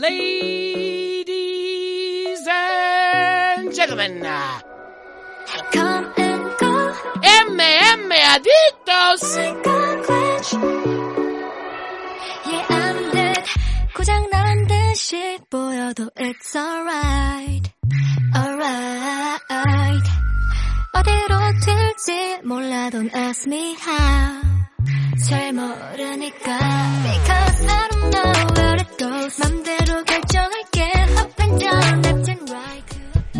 Ladies and gentlemen, Come and go, MM Adictos. Yeah, I'm dead. 고장 난 듯이 보여도 it's alright. Alright. 어디로 튈지 몰라 don't ask me how. 잘 모르니까. Because I don't know where it goes. 맘대로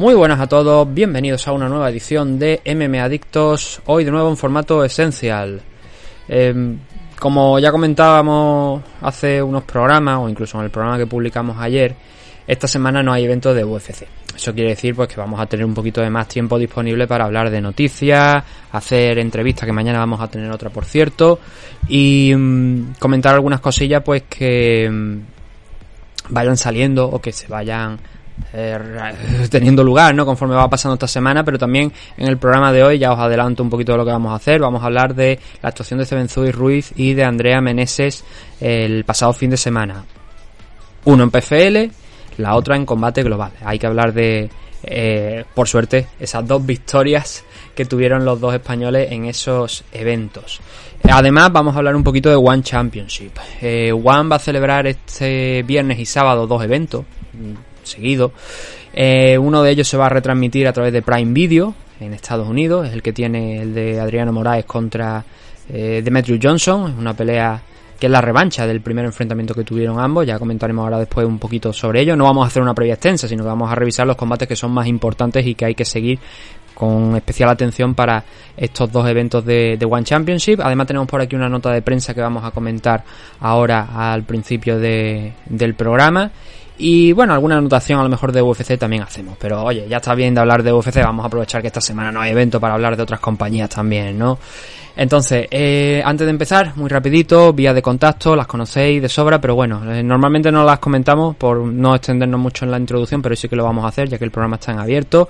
Muy buenas a todos, bienvenidos a una nueva edición de MM Adictos, hoy de nuevo en formato esencial. Em, como ya comentábamos hace unos programas, o incluso en el programa que publicamos ayer, esta semana no hay eventos de UFC. Eso quiere decir pues que vamos a tener un poquito de más tiempo disponible para hablar de noticias, hacer entrevistas que mañana vamos a tener otra por cierto y mm, comentar algunas cosillas pues que mm, vayan saliendo o que se vayan eh, teniendo lugar, ¿no? Conforme va pasando esta semana, pero también en el programa de hoy ya os adelanto un poquito de lo que vamos a hacer. Vamos a hablar de la actuación de Cebenzuy Ruiz y de Andrea Meneses el pasado fin de semana. Uno en PFL, la otra en combate global. Hay que hablar de, eh, por suerte, esas dos victorias que tuvieron los dos españoles en esos eventos. Además, vamos a hablar un poquito de One Championship. Eh, One va a celebrar este viernes y sábado dos eventos mm, seguidos. Eh, uno de ellos se va a retransmitir a través de Prime Video en Estados Unidos. Es el que tiene el de Adriano Moraes contra eh, Demetrius Johnson. Es una pelea que es la revancha del primer enfrentamiento que tuvieron ambos. Ya comentaremos ahora después un poquito sobre ello. No vamos a hacer una previa extensa, sino que vamos a revisar los combates que son más importantes y que hay que seguir con especial atención para estos dos eventos de, One Championship. Además tenemos por aquí una nota de prensa que vamos a comentar ahora al principio de- del programa. Y bueno, alguna anotación a lo mejor de UFC también hacemos. Pero oye, ya está bien de hablar de UFC, vamos a aprovechar que esta semana no hay evento para hablar de otras compañías también, ¿no? Entonces, eh, antes de empezar, muy rapidito, vías de contacto, las conocéis de sobra, pero bueno, eh, normalmente no las comentamos por no extendernos mucho en la introducción, pero sí que lo vamos a hacer ya que el programa está en abierto.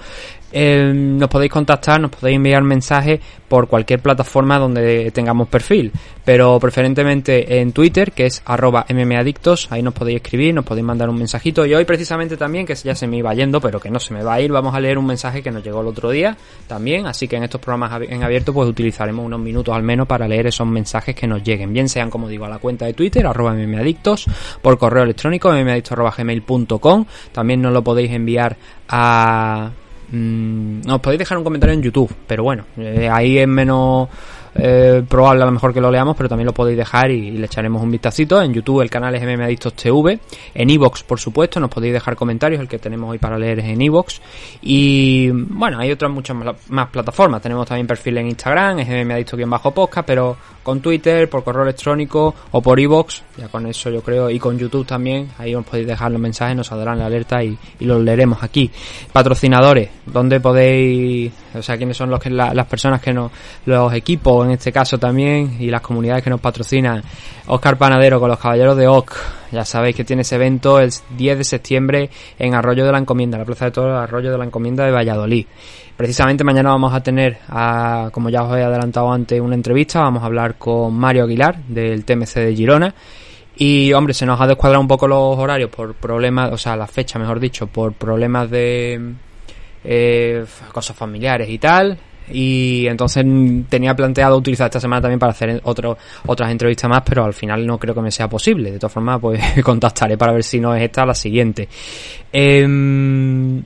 Eh, nos podéis contactar, nos podéis enviar mensajes por cualquier plataforma donde tengamos perfil, pero preferentemente en Twitter, que es arroba mmadictos, ahí nos podéis escribir, nos podéis mandar un mensajito. Y hoy precisamente también, que ya se me iba yendo, pero que no se me va a ir, vamos a leer un mensaje que nos llegó el otro día también, así que en estos programas en abierto pues utilizaremos unos minutos al menos para leer esos mensajes que nos lleguen, bien sean como digo a la cuenta de Twitter, arroba mmadictos, por correo electrónico, mmadictos.gmail.com, también nos lo podéis enviar a Mm, nos podéis dejar un comentario en YouTube, pero bueno, eh, ahí es menos eh, probable a lo mejor que lo leamos, pero también lo podéis dejar y, le echaremos un vistacito. En YouTube el canal es MMAdictos TV, en Evox por supuesto, nos podéis dejar comentarios, el que tenemos hoy para leer es en Evox. Y bueno, hay otras muchas más, más plataformas, tenemos también perfil en Instagram, es MMAdictos-podcast, pero con Twitter, por correo electrónico o por Evox, ya con eso yo creo, y con YouTube también, ahí os podéis dejar los mensajes, nos saldrán la alerta y, y los leeremos aquí. Patrocinadores, ¿dónde podéis, o sea, quiénes son los que, la- las personas que nos, los equipos en este caso también, y las comunidades que nos patrocinan? Oscar Panadero con los Caballeros de Oc, ya sabéis que tiene ese evento el 10 de septiembre en Arroyo de la Encomienda, la Plaza de Toros Arroyo de la Encomienda de Valladolid. Precisamente mañana vamos a tener, a, como ya os he adelantado antes, una entrevista. Vamos a hablar con Mario Aguilar del TMC de Girona. Y hombre, se nos ha descuadrado un poco los horarios por problemas, o sea, la fecha, mejor dicho, por problemas de eh, cosas familiares y tal. Y entonces tenía planteado utilizar esta semana también para hacer otro, otras entrevistas más, pero al final no creo que me sea posible. De todas formas, pues contactaré para ver si no es esta la siguiente. Em,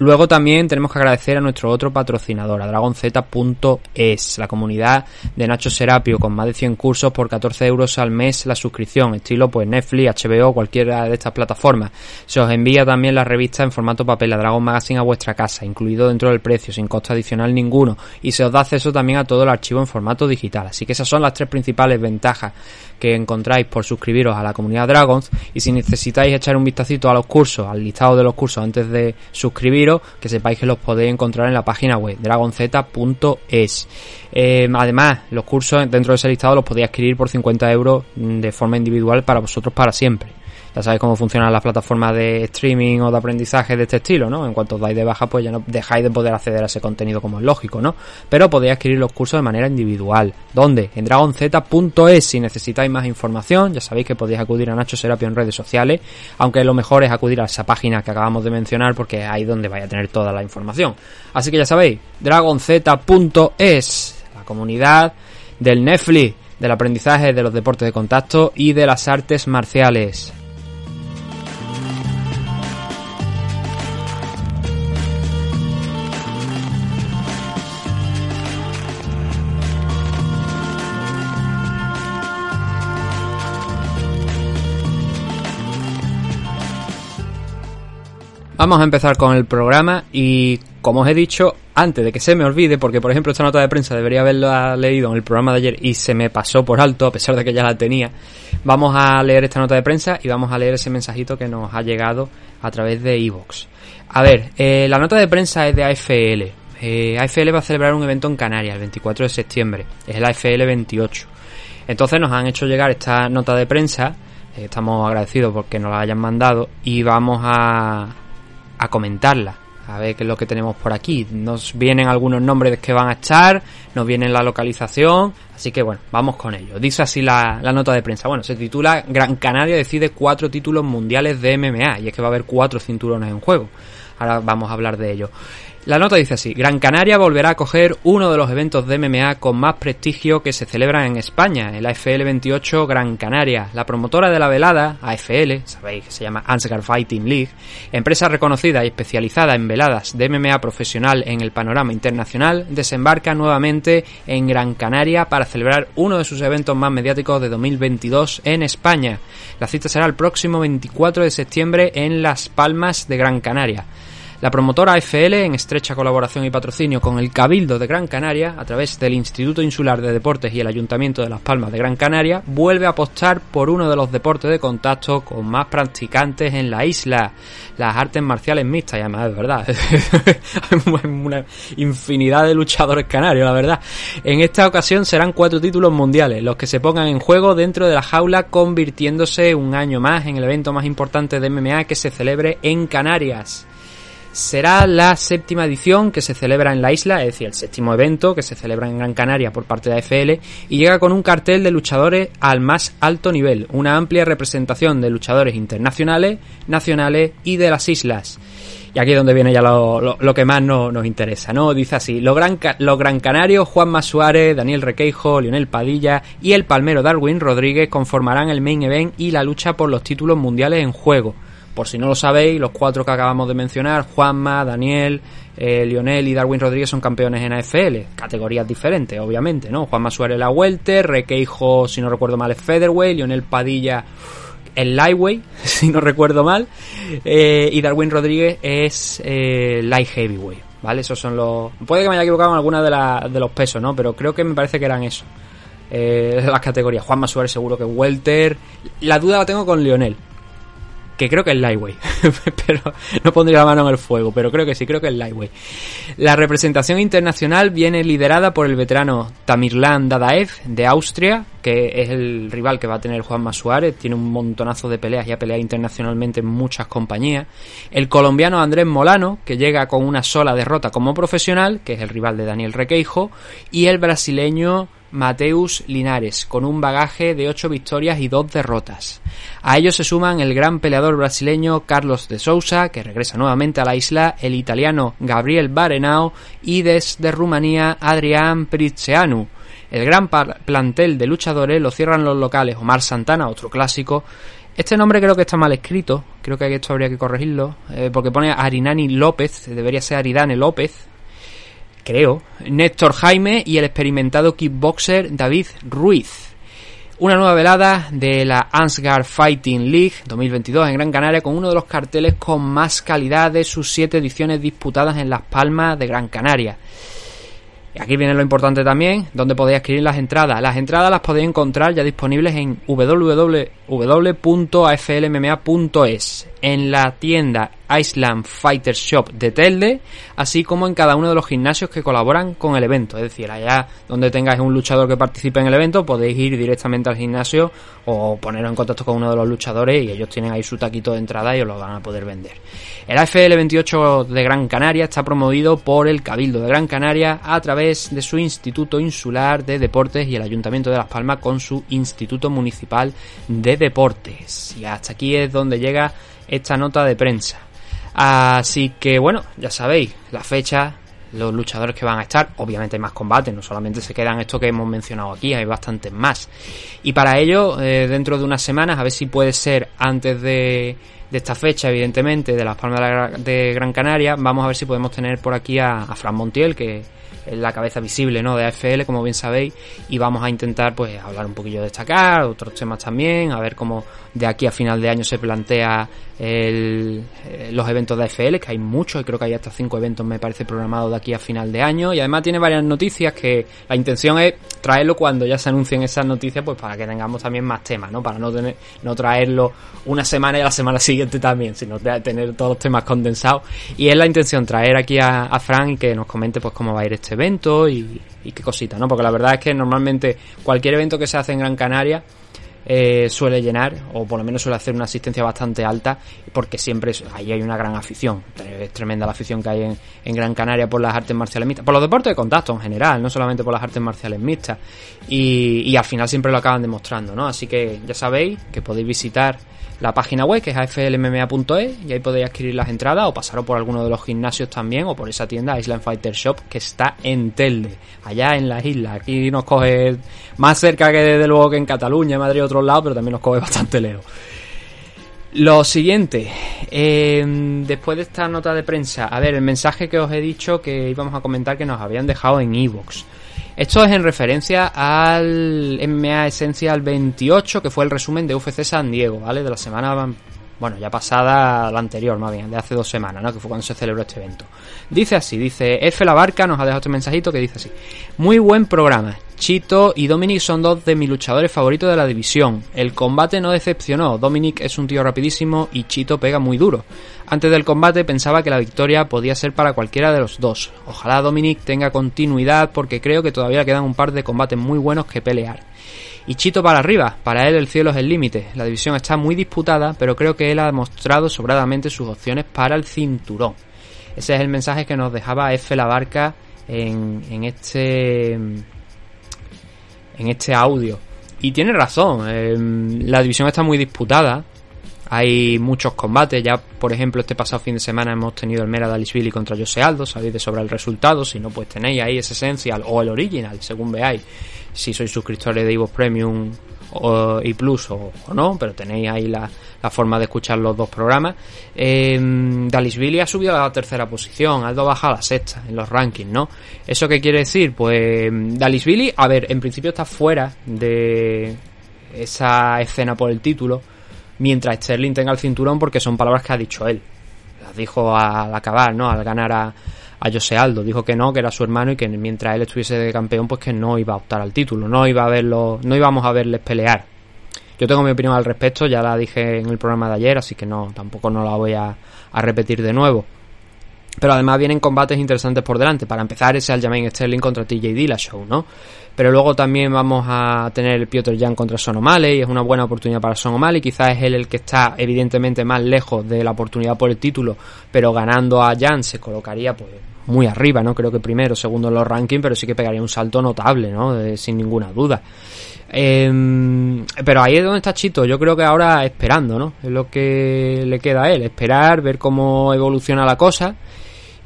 Luego también tenemos que agradecer a nuestro otro patrocinador, a dragonz.es, la comunidad de Nacho Serapio, con más de 100 cursos por 14 euros al mes la suscripción, estilo pues Netflix, HBO, cualquiera de estas plataformas. Se os envía también la revista en formato papel, la Dragon Magazine a vuestra casa, incluido dentro del precio, sin coste adicional ninguno, y se os da acceso también a todo el archivo en formato digital. Así que esas son las tres principales ventajas que encontráis por suscribiros a la comunidad Dragons y si necesitáis echar un vistacito a los cursos, al listado de los cursos antes de suscribiros, que sepáis que los podéis encontrar en la página web dragonz.es. Eh, además, los cursos dentro de ese listado los podéis adquirir por 50 euros de forma individual para vosotros para siempre. Ya sabéis cómo funcionan las plataformas de streaming o de aprendizaje de este estilo, ¿no? En cuanto os dais de baja, pues ya no dejáis de poder acceder a ese contenido como es lógico, ¿no? Pero podéis adquirir los cursos de manera individual. ¿Dónde? En dragonz.es. Si necesitáis más información, ya sabéis que podéis acudir a Nacho Serapio en redes sociales, aunque lo mejor es acudir a esa página que acabamos de mencionar porque es ahí donde vais a tener toda la información. Así que ya sabéis, dragonz.es, la comunidad del Netflix, del aprendizaje de los deportes de contacto y de las artes marciales. Vamos a empezar con el programa y como os he dicho, antes de que se me olvide, porque por ejemplo esta nota de prensa debería haberla leído en el programa de ayer y se me pasó por alto a pesar de que ya la tenía, vamos a leer esta nota de prensa y vamos a leer ese mensajito que nos ha llegado a través de Evox. A ver, eh, la nota de prensa es de AFL. Eh, AFL va a celebrar un evento en Canarias el 24 de septiembre, es el AFL 28. Entonces nos han hecho llegar esta nota de prensa, eh, estamos agradecidos porque nos la hayan mandado y vamos a a comentarla. A ver qué es lo que tenemos por aquí. Nos vienen algunos nombres que van a estar, nos viene la localización, así que bueno, vamos con ello. Dice así la, la, nota de prensa. Bueno, se titula Gran Canaria decide cuatro títulos mundiales de MMA y es que va a haber cuatro cinturones en juego. Ahora vamos a hablar de ello. La nota dice así, Gran Canaria volverá a coger uno de los eventos de MMA con más prestigio que se celebran en España, el AFL 28 Gran Canaria. La promotora de la velada, AFL, sabéis que se llama Ansgar Fighting League, empresa reconocida y especializada en veladas de MMA profesional en el panorama internacional, desembarca nuevamente en Gran Canaria para celebrar uno de sus eventos más mediáticos de 2022 en España. La cita será el próximo 24 de septiembre en Las Palmas de Gran Canaria. La promotora AFL, en estrecha colaboración y patrocinio con el Cabildo de Gran Canaria, a través del Instituto Insular de Deportes y el Ayuntamiento de Las Palmas de Gran Canaria, vuelve a apostar por uno de los deportes de contacto con más practicantes en la isla, las artes marciales mixtas, y además es verdad, hay una infinidad de luchadores canarios, la verdad. En esta ocasión serán cuatro títulos mundiales, los que se pongan en juego dentro de la jaula, convirtiéndose un año más en el evento más importante de MMA que se celebre en Canarias será la séptima edición que se celebra en la isla, es decir, el séptimo evento que se celebra en Gran Canaria por parte de AFL y llega con un cartel de luchadores al más alto nivel, una amplia representación de luchadores internacionales, nacionales y de las islas. Y aquí es donde viene ya lo, que más nos interesa, ¿no? Dice así, los gran, los gran canarios Juan Suárez, Daniel Requeijo, Lionel Padilla y el palmero Darwin Rodríguez conformarán el main event y la lucha por los títulos mundiales en juego. Por si no lo sabéis, los cuatro que acabamos de mencionar, Juanma, Daniel, eh, Lionel y Darwin Rodríguez son campeones en AFL, categorías diferentes, obviamente, ¿no? Juanma Suárez la Welter, Requeijo, si no recuerdo mal, es Featherweight, Lionel Padilla el Lightweight, si no recuerdo mal, eh, y Darwin Rodríguez es eh, Light Heavyweight, ¿vale? Esos son los... Puede que me haya equivocado en alguna de, de los pesos, ¿no? Pero creo que me parece que eran esos. Eh, las categorías. Juanma Suárez seguro que Welter. La duda la tengo con Lionel que creo que es Lightweight, pero no pondría la mano en el fuego, pero creo que sí, creo que es Lightweight. La representación internacional viene liderada por el veterano Tamirlan Dadaev de Austria, que es el rival que va a tener Juan Suárez, tiene un montonazo de peleas y ha peleado internacionalmente en muchas compañías. El colombiano Andrés Molano, que llega con una sola derrota como profesional, que es el rival de Daniel Requeijo, y el brasileño Mateus Linares, con un bagaje de 8 victorias y 2 derrotas. A ellos se suman el gran peleador brasileño Carlos de Sousa, que regresa nuevamente a la isla, el italiano Gabriel Barenao y desde Rumanía Adrián Pritzeanu. El gran plantel de luchadores lo cierran los locales Omar Santana, otro clásico. Este nombre creo que está mal escrito, creo que esto habría que corregirlo, eh, porque pone Arinani López, debería ser Aridane López, creo, Néstor Jaime y el experimentado kickboxer David Ruiz. Una nueva velada de la Ansgar Fighting League 2022 en Gran Canaria con uno de los carteles con más calidad de sus siete ediciones disputadas en Las Palmas de Gran Canaria. Aquí viene lo importante también, donde podéis adquirir las entradas. Las entradas las podéis encontrar ya disponibles en www.aflmma.es. en la tienda Iceland Fighter Shop de Telde, así como en cada uno de los gimnasios que colaboran con el evento. Es decir, allá donde tengáis un luchador que participe en el evento, podéis ir directamente al gimnasio o poneros en contacto con uno de los luchadores y ellos tienen ahí su taquito de entrada y os lo van a poder vender. El AFL 28 de Gran Canaria está promovido por el Cabildo de Gran Canaria a través de su Instituto Insular de Deportes y el Ayuntamiento de Las Palmas con su Instituto Municipal de Deportes. Y hasta aquí es donde llega esta nota de prensa. Así que bueno, ya sabéis, la fecha, los luchadores que van a estar, obviamente hay más combates, no solamente se quedan estos que hemos mencionado aquí, hay bastantes más. Y para ello, eh, dentro de unas semanas, a ver si puede ser antes de, de esta fecha, evidentemente, de las Palmas de, Gran Canaria, vamos a ver si podemos tener por aquí a, Fran Montiel, que la cabeza visible ¿no? de AFL, como bien sabéis, y vamos a intentar pues hablar un poquillo de destacar, otros temas también, a ver cómo de aquí a final de año se plantea el, eh, los eventos de AFL, que hay muchos, y creo que hay hasta cinco eventos me parece programados de aquí a final de año, y además tiene varias noticias que la intención es traerlo cuando ya se anuncien esas noticias, pues para que tengamos también más temas, ¿no? Para no tener, no traerlo una semana y la semana siguiente también, sino tener todos los temas condensados. Y es la intención traer aquí a, a Fran y que nos comente pues cómo va a ir este evento y, qué cosita, ¿no? Porque la verdad es que normalmente cualquier evento que se hace en Gran Canaria eh, suele llenar, o por lo menos suele hacer una asistencia bastante alta, porque siempre ahí hay una gran afición. Es tremenda la afición que hay en, en, Gran Canaria por las artes marciales mixtas, por los deportes de contacto en general, no solamente por las artes marciales mixtas. Y, y al final siempre lo acaban demostrando, ¿no? Así que ya sabéis que podéis visitar la página web que es aflmma.es y ahí podéis adquirir las entradas o pasaros por alguno de los gimnasios también o por esa tienda Island Fighter Shop que está en Telde, allá en las islas. Aquí nos coge más cerca que desde luego que en Cataluña, Madrid, otro lado, pero también nos coge bastante lejos. Lo siguiente, eh, después de esta nota de prensa, a ver, el mensaje que os he dicho que íbamos a comentar que nos habían dejado en Evox. Esto es en referencia al MMA Essential 28, que fue el resumen de UFC San Diego, ¿vale? De la semana, bueno, ya pasada, la anterior, más bien, de hace dos semanas, ¿no? Que fue cuando se celebró este evento. Dice así, dice, F. La Barca nos ha dejado este mensajito que dice así. Muy buen programa. Chito y Dominic son dos de mis luchadores favoritos de la división. El combate no decepcionó. Dominic es un tío rapidísimo y Chito pega muy duro. Antes del combate pensaba que la victoria podía ser para cualquiera de los dos. Ojalá Dominic tenga continuidad porque creo que todavía quedan un par de combates muy buenos que pelear. Y Chito para arriba, para él el cielo es el límite. La división está muy disputada, pero creo que él ha demostrado sobradamente sus opciones para el cinturón. Ese es el mensaje que nos dejaba F. La Barca en, en este en este audio. Y tiene razón, em, la división está muy disputada. Hay muchos combates, ya por ejemplo este pasado fin de semana hemos tenido el Mera Billy contra Jose Aldo, sabéis de sobre el resultado, si no pues tenéis ahí ese Essential o el Original, según veáis, si sois suscriptores de Evo Premium o, y Plus o, no, pero tenéis ahí la, forma de escuchar los dos programas. Eh, Billy ha subido a la tercera posición, Aldo baja a la sexta en los rankings, ¿no? ¿Eso qué quiere decir? Pues Billy, a ver, en principio está fuera de esa escena por el título, mientras Sterling tenga el cinturón, porque son palabras que ha dicho él. Las dijo al acabar, ¿no? Al ganar a, a José Aldo. Dijo que no, que era su hermano y que mientras él estuviese de campeón, pues que no iba a optar al título, no iba a verlo, no íbamos a verles pelear. Yo tengo mi opinión al respecto, ya la dije en el programa de ayer, así que no, tampoco no la voy a, repetir de nuevo. Pero además vienen combates interesantes por delante. Para empezar, ese Aljamain Sterling contra TJ Dillashaw, ¿no? Pero luego también vamos a tener el Piotr Jan contra Son y es una buena oportunidad para Son O'Malley. Quizás es él el que está evidentemente más lejos de la oportunidad por el título, pero ganando a Jan se colocaría pues muy arriba, ¿no? Creo que primero, segundo en los rankings, pero sí que pegaría un salto notable, ¿no? sin ninguna duda. Em, pero ahí es donde está Chito, yo creo que ahora esperando, ¿no? Es lo que le queda a él, esperar, ver cómo evoluciona la cosa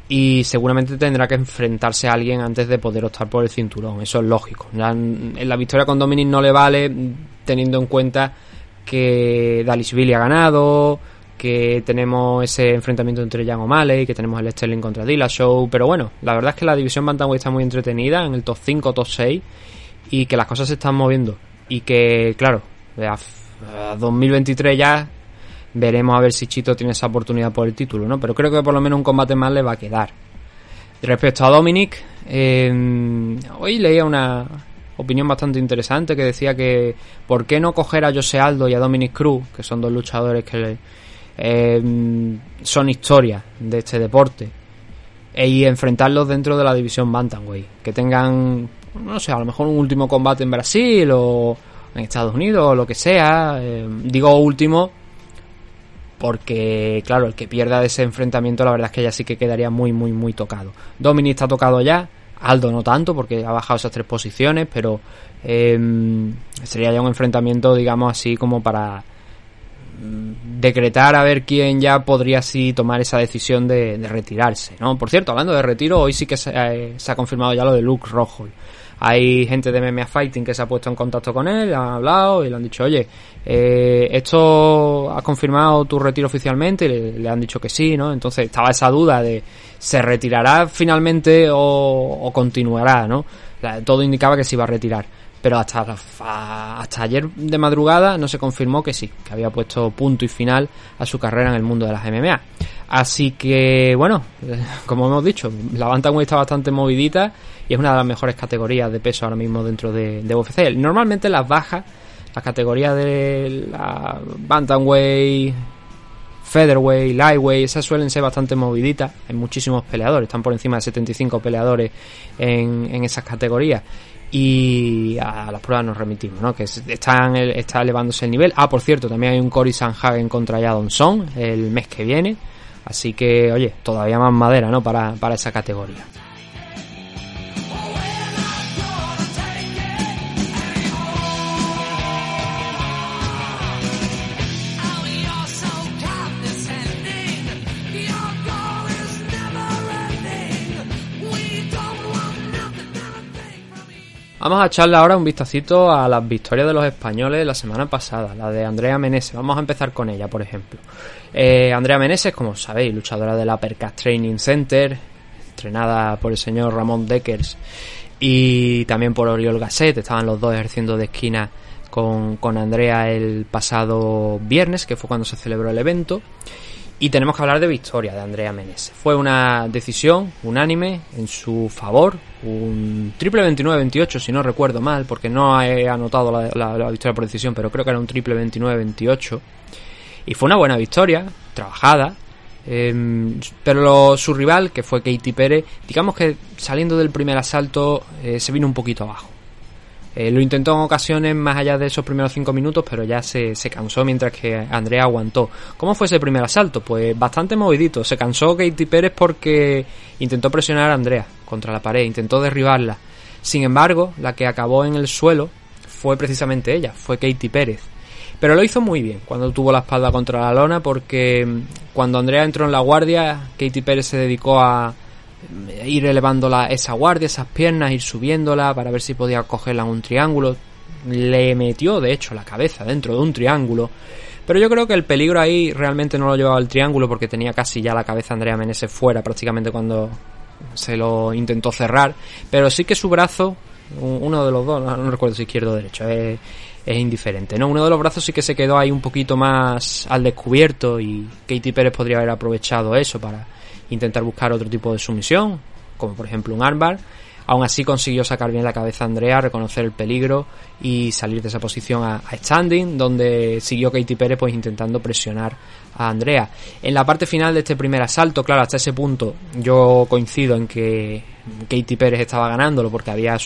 y seguramente tendrá que enfrentarse a alguien antes de poder optar por el cinturón, eso es lógico. En la victoria con Dominic no le vale teniendo en cuenta que Billy ha ganado, que tenemos ese enfrentamiento entre Jan O'Malley, que tenemos el Sterling contra Dillashaw, pero bueno, la verdad es que la división Bantamweight está muy entretenida, en el top 5, top 6, y que las cosas se están moviendo, y que, claro, a 2023 ya veremos a ver si Chito tiene esa oportunidad por el título, ¿no? Pero creo que por lo menos un combate más le va a quedar. Respecto a Dominic, eh, hoy leía una opinión bastante interesante que decía que ¿por qué no coger a Jose Aldo y a Dominic Cruz, que son dos luchadores que eh, son historias de este deporte e y enfrentarlos dentro de la división Bantamweight, que tengan, no sé, a lo mejor un último combate en Brasil o en Estados Unidos o lo que sea. Eh, digo último porque, claro, el que pierda ese enfrentamiento, la verdad es que ya sí que quedaría muy, muy, muy tocado. Dominic está tocado ya, Aldo no tanto, porque ha bajado esas tres posiciones, pero eh, sería ya un enfrentamiento, digamos así, como para mm, decretar a ver quién ya podría así tomar esa decisión de, de retirarse, ¿no? Por cierto, hablando de retiro, hoy sí que se, eh, se ha confirmado ya lo de Luke Rojo. Hay gente de MMA Fighting que se ha puesto en contacto con él, han hablado y le han dicho, oye, eh, esto ha confirmado tu retiro oficialmente, y le, han dicho que sí, ¿no? Entonces estaba esa duda de se retirará finalmente o, o continuará, ¿no? Todo indicaba que se iba a retirar pero hasta, hasta ayer de madrugada no se confirmó que sí, que había puesto punto y final a su carrera en el mundo de las MMA. Así que, bueno, como hemos dicho, la Bantamweight está bastante movidita y es una de las mejores categorías de peso ahora mismo dentro de, de UFC. Normalmente las bajas, las categorías de la Bantamweight, Featherweight, Lightweight, esas suelen ser bastante moviditas. Hay muchísimos peleadores, están por encima de 75 peleadores en, esas categorías y a las pruebas nos remitimos, ¿no? Que están, está elevándose el nivel. Ah, por cierto, también hay un Cory Sanhagen contra Jadon Song el mes que viene. Así que, oye, todavía más madera, ¿no? Para, para esa categoría. Vamos a echarle ahora un vistacito a las victorias de los españoles la semana pasada, la de Andrea Meneses. Vamos a empezar con ella, por ejemplo. Eh, Andrea Meneses, como sabéis, luchadora del Uppercut Training Center, entrenada por el señor Ramón Deckers y también por Oriol Gasset. Estaban los dos ejerciendo de esquina con, con Andrea el pasado viernes, que fue cuando se celebró el evento. Y tenemos que hablar de victoria de Andrea Meneses. Fue una decisión unánime en su favor, un triple 29-28 si no recuerdo mal, porque no he anotado la, la, victoria por decisión, pero creo que era un triple 29-28. Y fue una buena victoria, trabajada. Eh, pero su rival, que fue Katie Pérez, digamos que saliendo del primer asalto eh, se vino un poquito abajo. Eh, lo intentó en ocasiones más allá de esos primeros cinco minutos, pero ya se, se, cansó mientras que Andrea aguantó. ¿Cómo fue ese primer asalto? Pues bastante movidito. Se cansó Katie Pérez porque intentó presionar a Andrea contra la pared, intentó derribarla. Sin embargo, la que acabó en el suelo fue precisamente ella, fue Katie Pérez. Pero lo hizo muy bien cuando tuvo la espalda contra la lona porque cuando Andrea entró en la guardia, Katie Pérez se dedicó a, ir elevando la, esa guardia, esas piernas, ir subiéndola para ver si podía cogerla en un triángulo. Le metió, de hecho, la cabeza dentro de un triángulo. Pero yo creo que el peligro ahí realmente no lo llevaba el triángulo porque tenía casi ya la cabeza Andrea Meneses fuera prácticamente cuando se lo intentó cerrar. Pero sí que su brazo, uno de los dos, no, recuerdo si izquierdo o derecho, es, es indiferente. ¿no? Uno de los brazos sí que se quedó ahí un poquito más al descubierto y Katie Pérez podría haber aprovechado eso para intentar buscar otro tipo de sumisión, como por ejemplo un armbar. Aún así consiguió sacar bien la cabeza a Andrea, reconocer el peligro y salir de esa posición a, standing, donde siguió Katy Pérez pues intentando presionar a Andrea. En la parte final de este primer asalto, claro, hasta ese punto yo coincido en que Katy Pérez estaba ganándolo porque había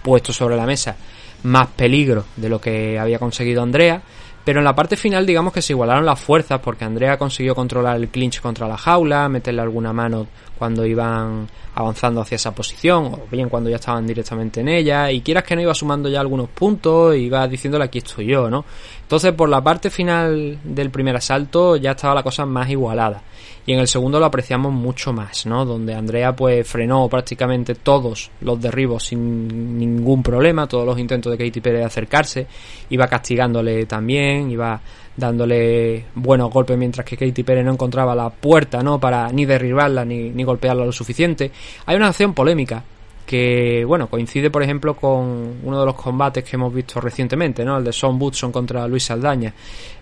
puesto sobre la mesa más peligro de lo que había conseguido Andrea. Pero en la parte final, digamos que se igualaron las fuerzas porque Andrea consiguió controlar el clinch contra la jaula, meterle alguna mano cuando iban avanzando hacia esa posición, o bien cuando ya estaban directamente en ella, y quieras que no iba sumando ya algunos puntos, iba diciéndole aquí estoy yo, ¿no? Entonces, por la parte final del primer asalto ya estaba la cosa más igualada. Y en el segundo lo apreciamos mucho más, ¿no? Donde Andrea pues frenó prácticamente todos los derribos sin ningún problema, todos los intentos de Katy Pérez de acercarse, iba castigándole también, iba dándole buenos golpes mientras que Katy Pérez no encontraba la puerta, ¿no? Para ni derribarla ni, ni golpearla lo suficiente. Hay una acción polémica que bueno coincide por ejemplo con uno de los combates que hemos visto recientemente no el de Sean Woodson contra Luis Saldaña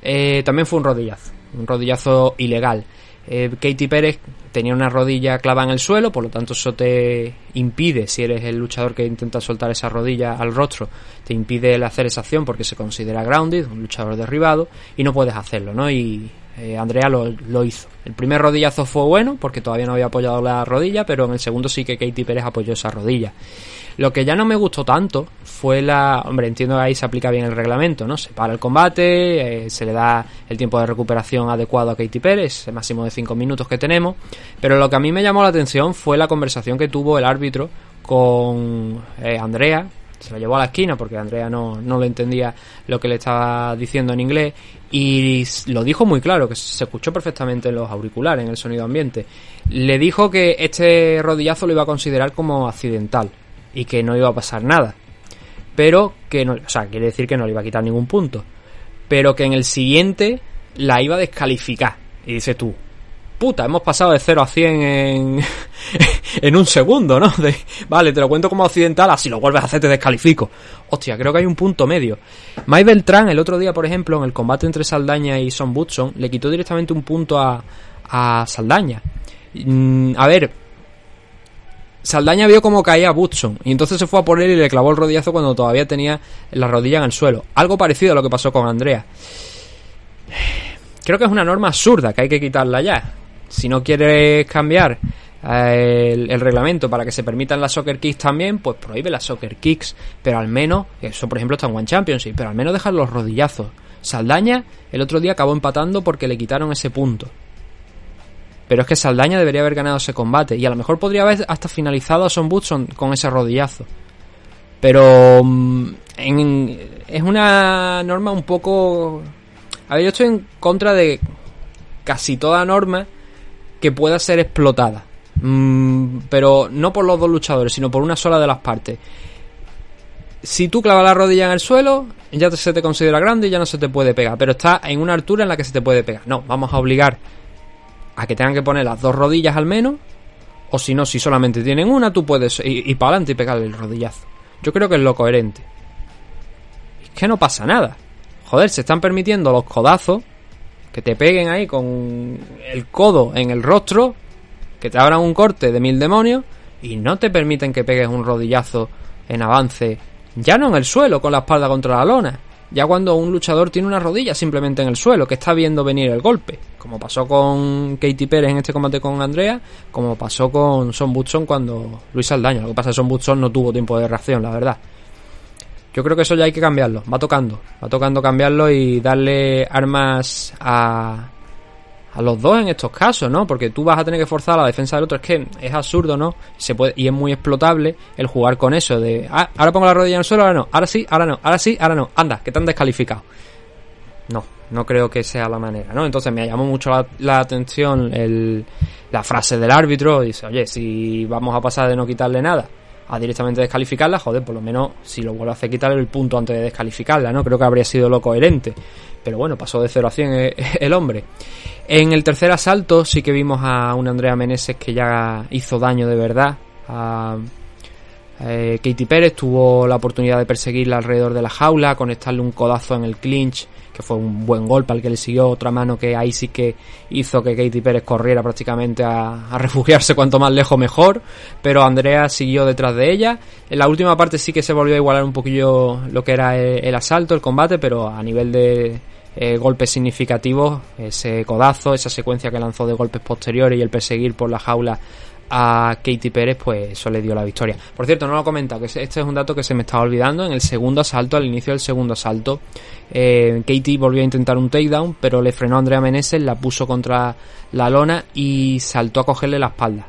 eh, también fue un rodillazo un rodillazo ilegal eh, Katy Pérez tenía una rodilla clava en el suelo, por lo tanto eso te impide, si eres el luchador que intenta soltar esa rodilla al rostro, te impide el hacer esa acción porque se considera grounded, un luchador derribado, y no puedes hacerlo, ¿no? Y eh, Andrea lo, lo, hizo. El primer rodillazo fue bueno porque todavía no había apoyado la rodilla, pero en el segundo sí que Katie Pérez apoyó esa rodilla. Lo que ya no me gustó tanto fue la... Hombre, entiendo que ahí se aplica bien el reglamento, ¿no? Se para el combate, eh, se le da el tiempo de recuperación adecuado a Katie Pérez, el máximo de 5 minutos que tenemos, pero lo que a mí me llamó la atención fue la conversación que tuvo el árbitro con eh, Andrea, se lo llevó a la esquina porque Andrea no, no le entendía lo que le estaba diciendo en inglés y lo dijo muy claro, que se escuchó perfectamente en los auriculares, en el sonido ambiente. Le dijo que este rodillazo lo iba a considerar como accidental y que no iba a pasar nada. Pero que no, o sea, quiere decir que no le iba a quitar ningún punto. Pero que en el siguiente la iba a descalificar. Y dice tú, puta, hemos pasado de 0 a 100 en, en un segundo, ¿no? vale, te lo cuento como occidental, así lo vuelves a hacer te descalifico. Hostia, creo que hay un punto medio. Mike Beltrán, el otro día, por ejemplo, en el combate entre Saldaña y Son Butson, le quitó directamente un punto a, a Saldaña. Mm, a ver, Saldaña vio cómo caía Butson y entonces se fue a por él y le clavó el rodillazo cuando todavía tenía la rodilla en el suelo. Algo parecido a lo que pasó con Andrea. Creo que es una norma absurda que hay que quitarla ya si no quieres cambiar eh, el, reglamento para que se permitan las soccer kicks también, pues prohíbe las soccer kicks, pero al menos, eso por ejemplo está en One Championship, pero al menos dejar los rodillazos. Saldaña el otro día acabó empatando porque le quitaron ese punto. Pero es que Saldaña debería haber ganado ese combate y a lo mejor podría haber hasta finalizado a Son Butson con ese rodillazo. Pero mm, es una norma un poco... A ver, yo estoy en contra de casi toda norma que pueda ser explotada. Mm, pero no por los dos luchadores, sino por una sola de las partes. Si tú clavas la rodilla en el suelo, ya se te considera grande y ya no se te puede pegar. Pero está en una altura en la que se te puede pegar. No, vamos a obligar a que tengan que poner las dos rodillas al menos. O si no, si solamente tienen una, tú puedes ir, para adelante y pegarle el rodillazo. Yo creo que es lo coherente. Es que no pasa nada. Joder, se están permitiendo los codazos que te peguen ahí con el codo en el rostro, que te abran un corte de mil demonios y no te permiten que pegues un rodillazo en avance, ya no en el suelo con la espalda contra la lona, ya cuando un luchador tiene una rodilla simplemente en el suelo, que está viendo venir el golpe, como pasó con Katie Pérez en este combate con Andrea, como pasó con Son Butson cuando Luis Aldaño. Lo que pasa es que Son Butson no tuvo tiempo de reacción, la verdad. Yo creo que eso ya hay que cambiarlo. Va tocando. Va tocando cambiarlo y darle armas a, a los dos en estos casos, ¿no? Porque tú vas a tener que forzar a la defensa del otro. Es que es absurdo, ¿no? Se puede, y es muy explotable el jugar con eso de, ah, ahora pongo la rodilla en el suelo, ahora no, ahora sí, ahora no, ahora sí, ahora no. Anda, que te han descalificado. No, no creo que sea la manera, ¿no? Entonces me llamó mucho la, atención el, la frase del árbitro. Dice, oye, si vamos a pasar de no quitarle nada a directamente descalificarla, joder, por lo menos si lo vuelve a hacer quitarle el punto antes de descalificarla, ¿no? Creo que habría sido lo coherente. Pero bueno, pasó de 0 a 100 el hombre. En el tercer asalto sí que vimos a un Andrea Meneses que ya hizo daño de verdad. A, eh, Katie Pérez tuvo la oportunidad de perseguirla alrededor de la jaula, conectarle un codazo en el clinch que fue un buen golpe al que le siguió otra mano que ahí sí que hizo que Katie Pérez corriera prácticamente a, refugiarse cuanto más lejos mejor, pero Andrea siguió detrás de ella. En la última parte sí que se volvió a igualar un poquillo lo que era el, asalto, el combate, pero a nivel de eh, golpes significativos, ese codazo, esa secuencia que lanzó de golpes posteriores y el perseguir por la jaula a Katie Pérez, pues eso le dio la victoria. Por cierto, no lo he comentado, que este es un dato que se me estaba olvidando. En el segundo asalto, al inicio del segundo asalto, eh, Katie volvió a intentar un takedown, pero le frenó a Andrea Meneses, la puso contra la lona y saltó a cogerle la espalda.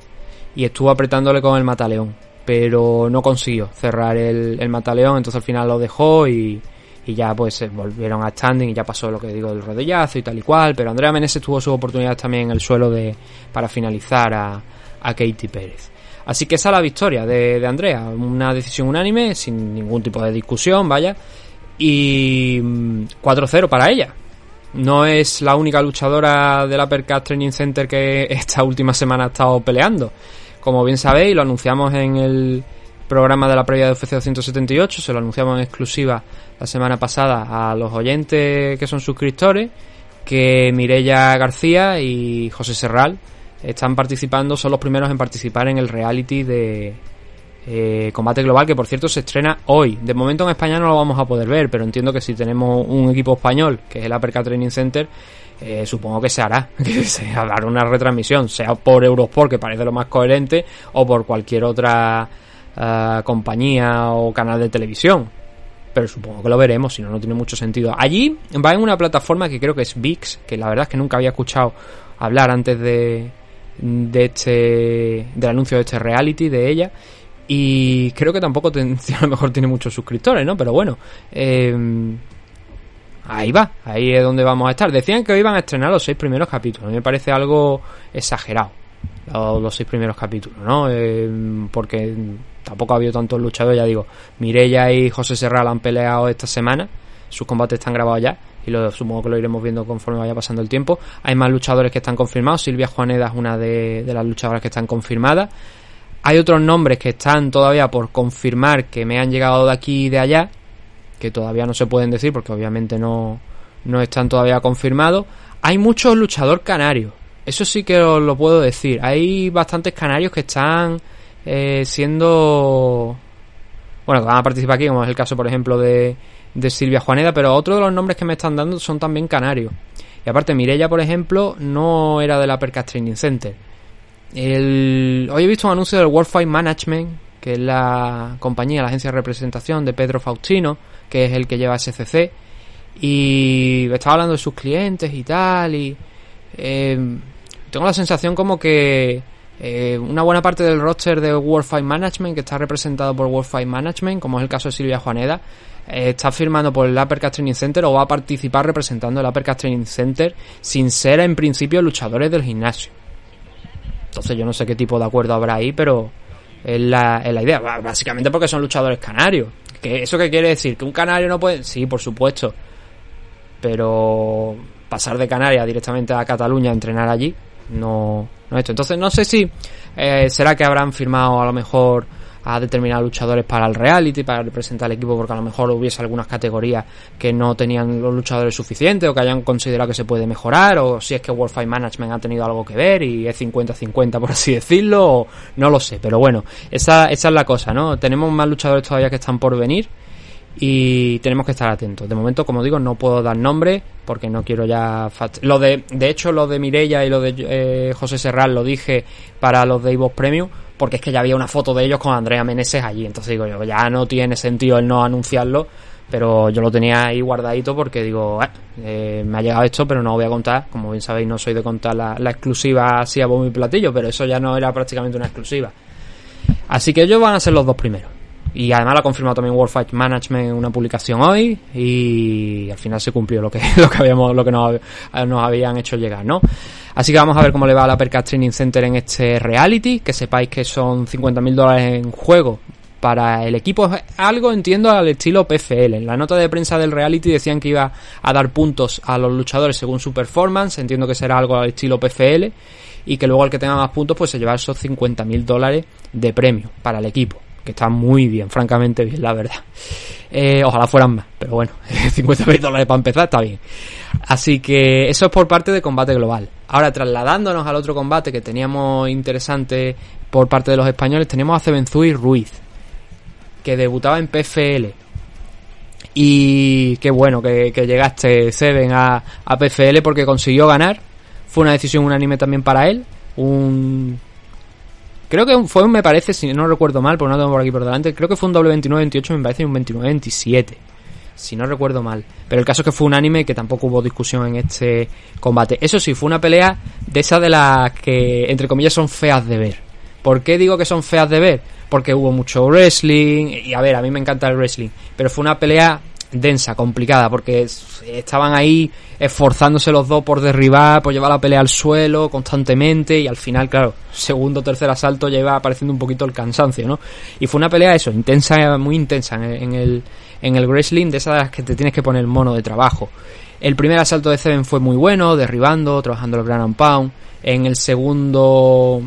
Y estuvo apretándole con el mataleón, pero no consiguió cerrar el, mataleón, entonces al final lo dejó y, y ya pues se volvieron a standing y ya pasó lo que digo del rodillazo y tal y cual, pero Andrea Meneses tuvo su oportunidad también en el suelo de para finalizar a, a Katie Pérez. Así que esa es la victoria de, Andrea, una decisión unánime, sin ningún tipo de discusión, vaya, y 4-0 mm, para ella. No es la única luchadora del Uppercut Training Center que esta última semana ha estado peleando. Como bien sabéis, lo anunciamos en el programa de la previa de UFC 278, se lo anunciamos en exclusiva la semana pasada a los oyentes que son suscriptores, que Mirella García y José Serral están participando, son los primeros en participar en el reality de eh, Combate Global, que por cierto se estrena hoy. De momento en España no lo vamos a poder ver, pero entiendo que si tenemos un equipo español, que es el Uppercut Training Center, eh, supongo que se hará, que se hará una retransmisión, sea por Eurosport, que parece lo más coherente, o por cualquier otra eh, compañía o canal de televisión. Pero supongo que lo veremos, si no, no tiene mucho sentido. Allí va en una plataforma que creo que es VIX, que la verdad es que nunca había escuchado hablar antes de, de este del anuncio de este reality de ella y creo que tampoco a lo mejor tiene muchos suscriptores no pero bueno eh, ahí va ahí es donde vamos a estar. Decían que hoy iban a estrenar los seis primeros capítulos me parece algo exagerado los, seis primeros capítulos no eh, porque tampoco ha habido tantos luchadores ya digo Mirella y José Serral han peleado esta semana sus combates están grabados ya y lo supongo que lo iremos viendo conforme vaya pasando el tiempo. Hay más luchadores que están confirmados. Silvia Juaneda es una de, las luchadoras que están confirmadas. Hay otros nombres que están todavía por confirmar que me han llegado de aquí y de allá, que todavía no se pueden decir porque obviamente no, no están todavía confirmados. Hay muchos luchadores canarios, eso sí que os lo puedo decir. Hay bastantes canarios que están eh, siendo... Bueno, que van a participar aquí, como es el caso, por ejemplo, de, de Silvia Juaneda, pero otro de los nombres que me están dando son también canarios. Y aparte, Mirella, por ejemplo, no era de la Percast Training Center. El... Hoy he visto un anuncio del World Fight Management, que es la compañía, la agencia de representación de Pedro Faustino, que es el que lleva SCC. Y estaba hablando de sus clientes y tal. Y eh, tengo la sensación como que eh, una buena parte del roster de World Fight Management, que está representado por World Fight Management, como es el caso de Silvia Juaneda, está firmando por el Uppercut Training Center o va a participar representando el Uppercut Training Center sin ser en principio luchadores del gimnasio. Entonces yo no sé qué tipo de acuerdo habrá ahí, pero es la, la idea. Básicamente porque son luchadores canarios. ¿Que ¿Eso qué quiere decir? ¿Que un canario no puede...? Sí, por supuesto. Pero pasar de Canarias directamente a Cataluña a entrenar allí, no, no esto. Entonces no sé si eh, será que habrán firmado a lo mejor a determinados luchadores para el reality, para representar al equipo, porque a lo mejor hubiese algunas categorías que no tenían los luchadores suficientes o que hayan considerado que se puede mejorar, o si es que World Fight Management ha tenido algo que ver y es 50-50 por así decirlo, o no lo sé, pero bueno, esa, esa es la cosa, ¿no? Tenemos más luchadores todavía que están por venir y tenemos que estar atentos. De momento, como digo, no puedo dar nombre porque no quiero ya lo de de hecho lo de Mirella y lo de eh, José Serral lo dije para los de Ivo Premium porque es que ya había una foto de ellos con Andrea Meneses allí, entonces digo yo, ya no tiene sentido el no anunciarlo, pero yo lo tenía ahí guardadito porque digo, eh, eh, me ha llegado esto, pero no voy a contar, como bien sabéis no soy de contar la, la exclusiva así a bombo y platillo, pero eso ya no era prácticamente una exclusiva. Así que ellos van a ser los dos primeros. Y además lo ha confirmado también World Fight Management en una publicación hoy y al final se cumplió lo que, lo que habíamos, lo que nos, nos habían hecho llegar, ¿no? Así que vamos a ver cómo le va a la Percast Training Center en este reality, que sepáis que son 50.000 dólares en juego para el equipo. Algo entiendo al estilo PFL. En la nota de prensa del reality decían que iba a dar puntos a los luchadores según su performance. Entiendo que será algo al estilo PFL. Y que luego el que tenga más puntos pues se lleva esos 50.000 dólares de premio para el equipo que está muy bien, francamente bien, la verdad. Eh, ojalá fueran más, pero bueno, 50 dólares para empezar está bien. Así que eso es por parte de combate global. Ahora, trasladándonos al otro combate que teníamos interesante por parte de los españoles, tenemos a Cebenzui Ruiz, que debutaba en PFL. Y qué bueno que, llegaste, Seven, a PFL porque consiguió ganar. Fue una decisión unánime también para él. Un Creo que fue, me parece, si no recuerdo mal, porque no tengo por aquí por delante, creo que fue un doble 29-28, me parece, un 29-27. Si no recuerdo mal. Pero el caso es que fue un anime que tampoco hubo discusión en este combate. Eso sí, fue una pelea de esas de las que, entre comillas, son feas de ver. ¿Por qué digo que son feas de ver? Porque hubo mucho wrestling, y a ver, a mí me encanta el wrestling, pero fue una pelea densa, complicada, porque estaban ahí esforzándose los dos por derribar, por llevar la pelea al suelo constantemente y al final, claro, segundo o tercer asalto lleva apareciendo un poquito el cansancio, ¿no? Y fue una pelea eso, intensa, muy intensa en el, en el wrestling, de esas que te tienes que poner mono de trabajo. El primer asalto de Seven fue muy bueno, derribando, trabajando el Grand Pound. En el segundo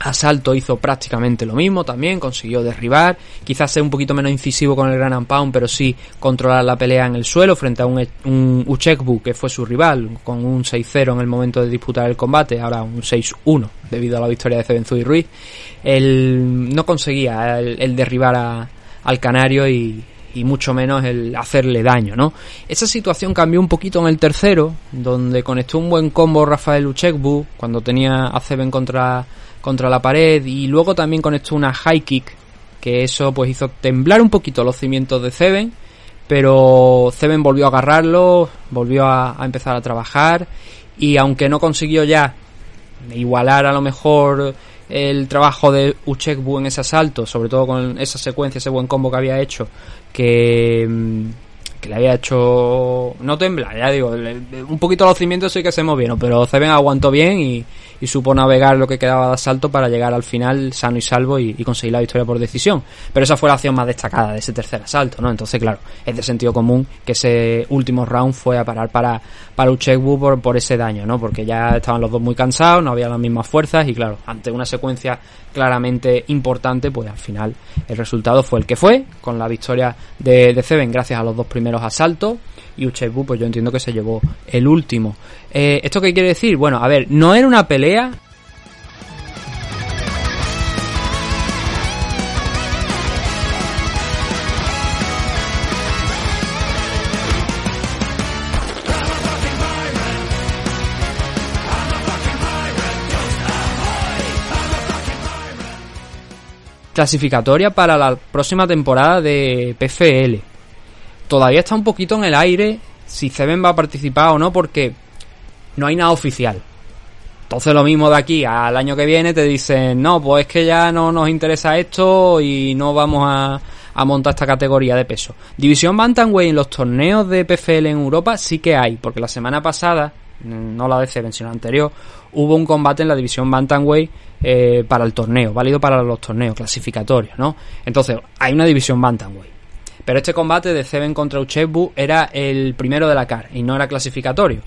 Asalto hizo prácticamente lo mismo también, consiguió derribar, quizás sea un poquito menos incisivo con el Gran Pound, pero sí controlar la pelea en el suelo frente a un, un Uchekbu, que fue su rival, con un 6-0 en el momento de disputar el combate, ahora un 6-1 debido a la victoria de Cebenzu y Ruiz. Él no conseguía el, derribar al Canario y, mucho menos el hacerle daño, ¿no? Esa situación cambió un poquito en el tercero, donde conectó un buen combo Rafael Uchekbu cuando tenía a Zeben contra, contra la pared y luego también conectó una high kick, que eso pues hizo temblar un poquito los cimientos de Zeben, pero Zeben volvió a agarrarlo, volvió a, empezar a trabajar y aunque no consiguió ya igualar a lo mejor el trabajo de Uchekbu en ese asalto, sobre todo con esa secuencia, ese buen combo que había hecho, que, mm, que le había hecho no temblar, ya digo, un poquito los cimientos sí que se movieron, pero Zeben aguantó bien y, y supo navegar lo que quedaba de asalto para llegar al final sano y salvo y, conseguir la victoria por decisión. Pero esa fue la acción más destacada de ese tercer asalto, ¿no? Entonces, claro, es de sentido común que ese último round fue a parar para, para Uchekbu por, ese daño, ¿no? Porque ya estaban los dos muy cansados, no había las mismas fuerzas y, claro, ante una secuencia claramente importante, pues al final el resultado fue el que fue, con la victoria de, de Seven gracias a los dos primeros asaltos y Ucheibu pues yo entiendo que se llevó el último. Eh, ¿Esto qué quiere decir? Bueno, a ver, no era una pelea clasificatoria para la próxima temporada de PFL. Todavía está un poquito en el aire si Seven va a participar o no porque no hay nada oficial. Entonces lo mismo de aquí al año que viene te dicen, no, pues es que ya no nos interesa esto y no vamos a, a montar esta categoría de peso. División Bantamweight en los torneos de PFL en Europa sí que hay, porque la semana pasada, no la de Seven, sino la anterior, hubo un combate en la división Bantamweight eh, para el torneo, válido para los torneos clasificatorios, ¿no? Entonces, hay una división Bantamweight. Pero este combate de Seven contra Uchebu era el primero de la CAR y no era clasificatorio.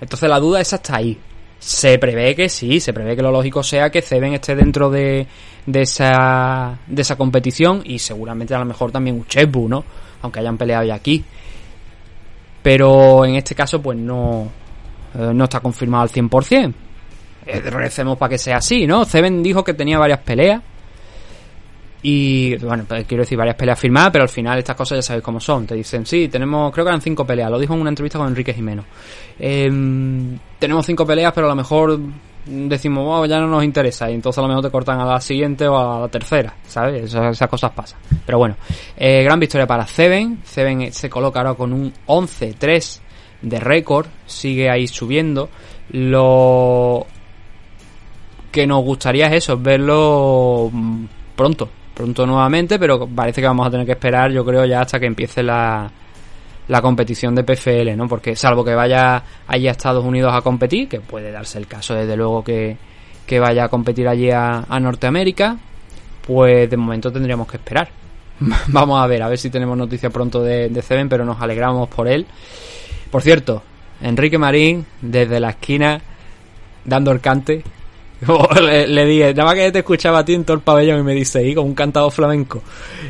Entonces la duda es hasta ahí. Se prevé que sí, se prevé que lo lógico sea que Seven esté dentro de, de, esa, de esa competición y seguramente a lo mejor también Uchebu, ¿no? Aunque hayan peleado ya aquí. Pero en este caso pues no, eh, no está confirmado al 100%. Eh, recemos para que sea así, ¿no? Seven dijo que tenía varias peleas y bueno, pues, quiero decir, varias peleas firmadas, pero al final estas cosas ya sabéis cómo son. Te dicen, sí, tenemos, creo que eran cinco peleas. Lo dijo en una entrevista con Enrique Jimeno. Eh, tenemos cinco peleas, pero a lo mejor decimos, wow, ya no nos interesa. Y entonces a lo mejor te cortan a la siguiente o a la tercera, ¿sabes? Esas, cosas pasan. Pero bueno, eh, gran victoria para Seven. Seven se coloca ahora con un 11-3 de récord. Sigue ahí subiendo. Lo que nos gustaría es eso, verlo pronto pronto nuevamente, pero parece que vamos a tener que esperar, yo creo, ya hasta que empiece la, la competición de PFL, ¿no? Porque salvo que vaya allí a Estados Unidos a competir, que puede darse el caso, desde luego, que, que vaya a competir allí a, Norteamérica, pues de momento tendríamos que esperar. Vamos a ver, a ver si tenemos noticia pronto de, de pero nos alegramos por él. Por cierto, Enrique Marín, desde la esquina, dando el cante, le, le, dije, nada más que te escuchaba a ti en todo el pabellón y me dice, y con un cantado flamenco.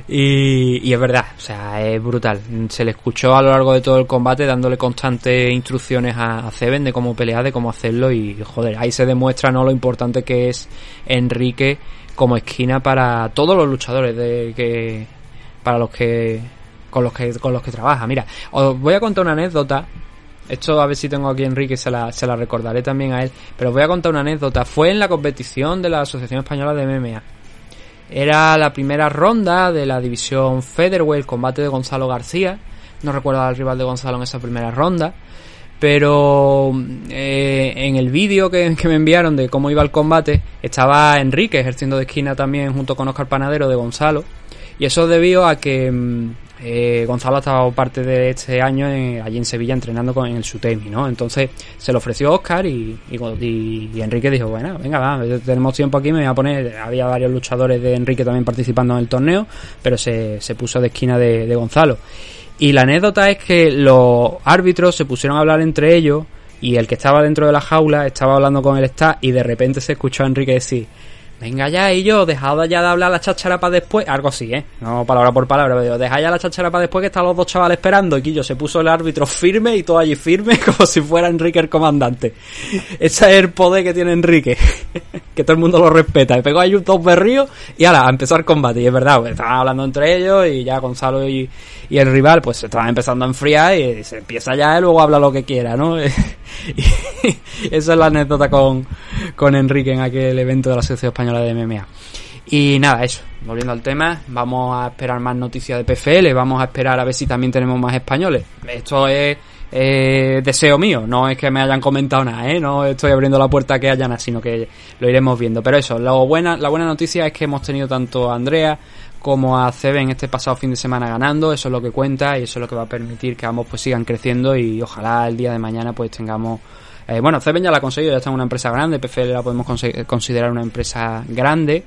Y, y, es verdad, o sea, es brutal. Se le escuchó a lo largo de todo el combate dándole constantes instrucciones a, a de cómo pelear, de cómo hacerlo y joder, ahí se demuestra no lo importante que es Enrique como esquina para todos los luchadores de que para los que con los que con los que trabaja. Mira, os voy a contar una anécdota esto a ver si tengo aquí a Enrique, se la, se la recordaré también a él. Pero os voy a contar una anécdota. Fue en la competición de la Asociación Española de MMA. Era la primera ronda de la división Featherweight, combate de Gonzalo García. No recuerdo al rival de Gonzalo en esa primera ronda. Pero eh, en el vídeo que, que, me enviaron de cómo iba el combate, estaba Enrique ejerciendo de esquina también junto con Oscar Panadero de Gonzalo. Y eso debido a que mm, eh, Gonzalo ha estado parte de este año allí en Sevilla entrenando con en el Sutemi, ¿no? Entonces se le ofreció Oscar y, y, Enrique dijo, bueno, venga, va, tenemos tiempo aquí, me voy a poner, había varios luchadores de Enrique también participando en el torneo, pero se, se puso de esquina de, de Gonzalo. Y la anécdota es que los árbitros se pusieron a hablar entre ellos y el que estaba dentro de la jaula estaba hablando con el staff y de repente se escuchó a Enrique decir, venga ya y yo, dejad ya de hablar la cháchara para después, algo así, ¿eh? No palabra por palabra, pero dejad ya la cháchara para después que están los dos chavales esperando y Quillo se puso el árbitro firme y todo allí firme como si fuera Enrique el comandante. Ese es el poder que tiene Enrique, que todo el mundo lo respeta. Y pegó ahí un dos berríos y ahora, a empezar el combate. Y es verdad, pues, estaban hablando entre ellos y ya Gonzalo y, y el rival pues se estaban empezando a enfriar y se empieza ya y luego habla lo que quiera, ¿no? y esa es la anécdota con, con Enrique en aquel evento de la Asociación Española de MMA. Y nada, eso, volviendo al tema, vamos a esperar más noticias de PFL, vamos a esperar a ver si también tenemos más españoles. Esto es eh, deseo mío, no es que me hayan comentado nada, ¿eh? no estoy abriendo la puerta a que haya nada, sino que lo iremos viendo. Pero eso, lo buena, la buena noticia es que hemos tenido tanto a Andrea como a en este pasado fin de semana ganando, eso es lo que cuenta y eso es lo que va a permitir que ambos pues sigan creciendo y ojalá el día de mañana pues tengamos eh, bueno, Ceben ya la ha conseguido, ya está en una empresa grande, PFL la podemos considerar una empresa grande.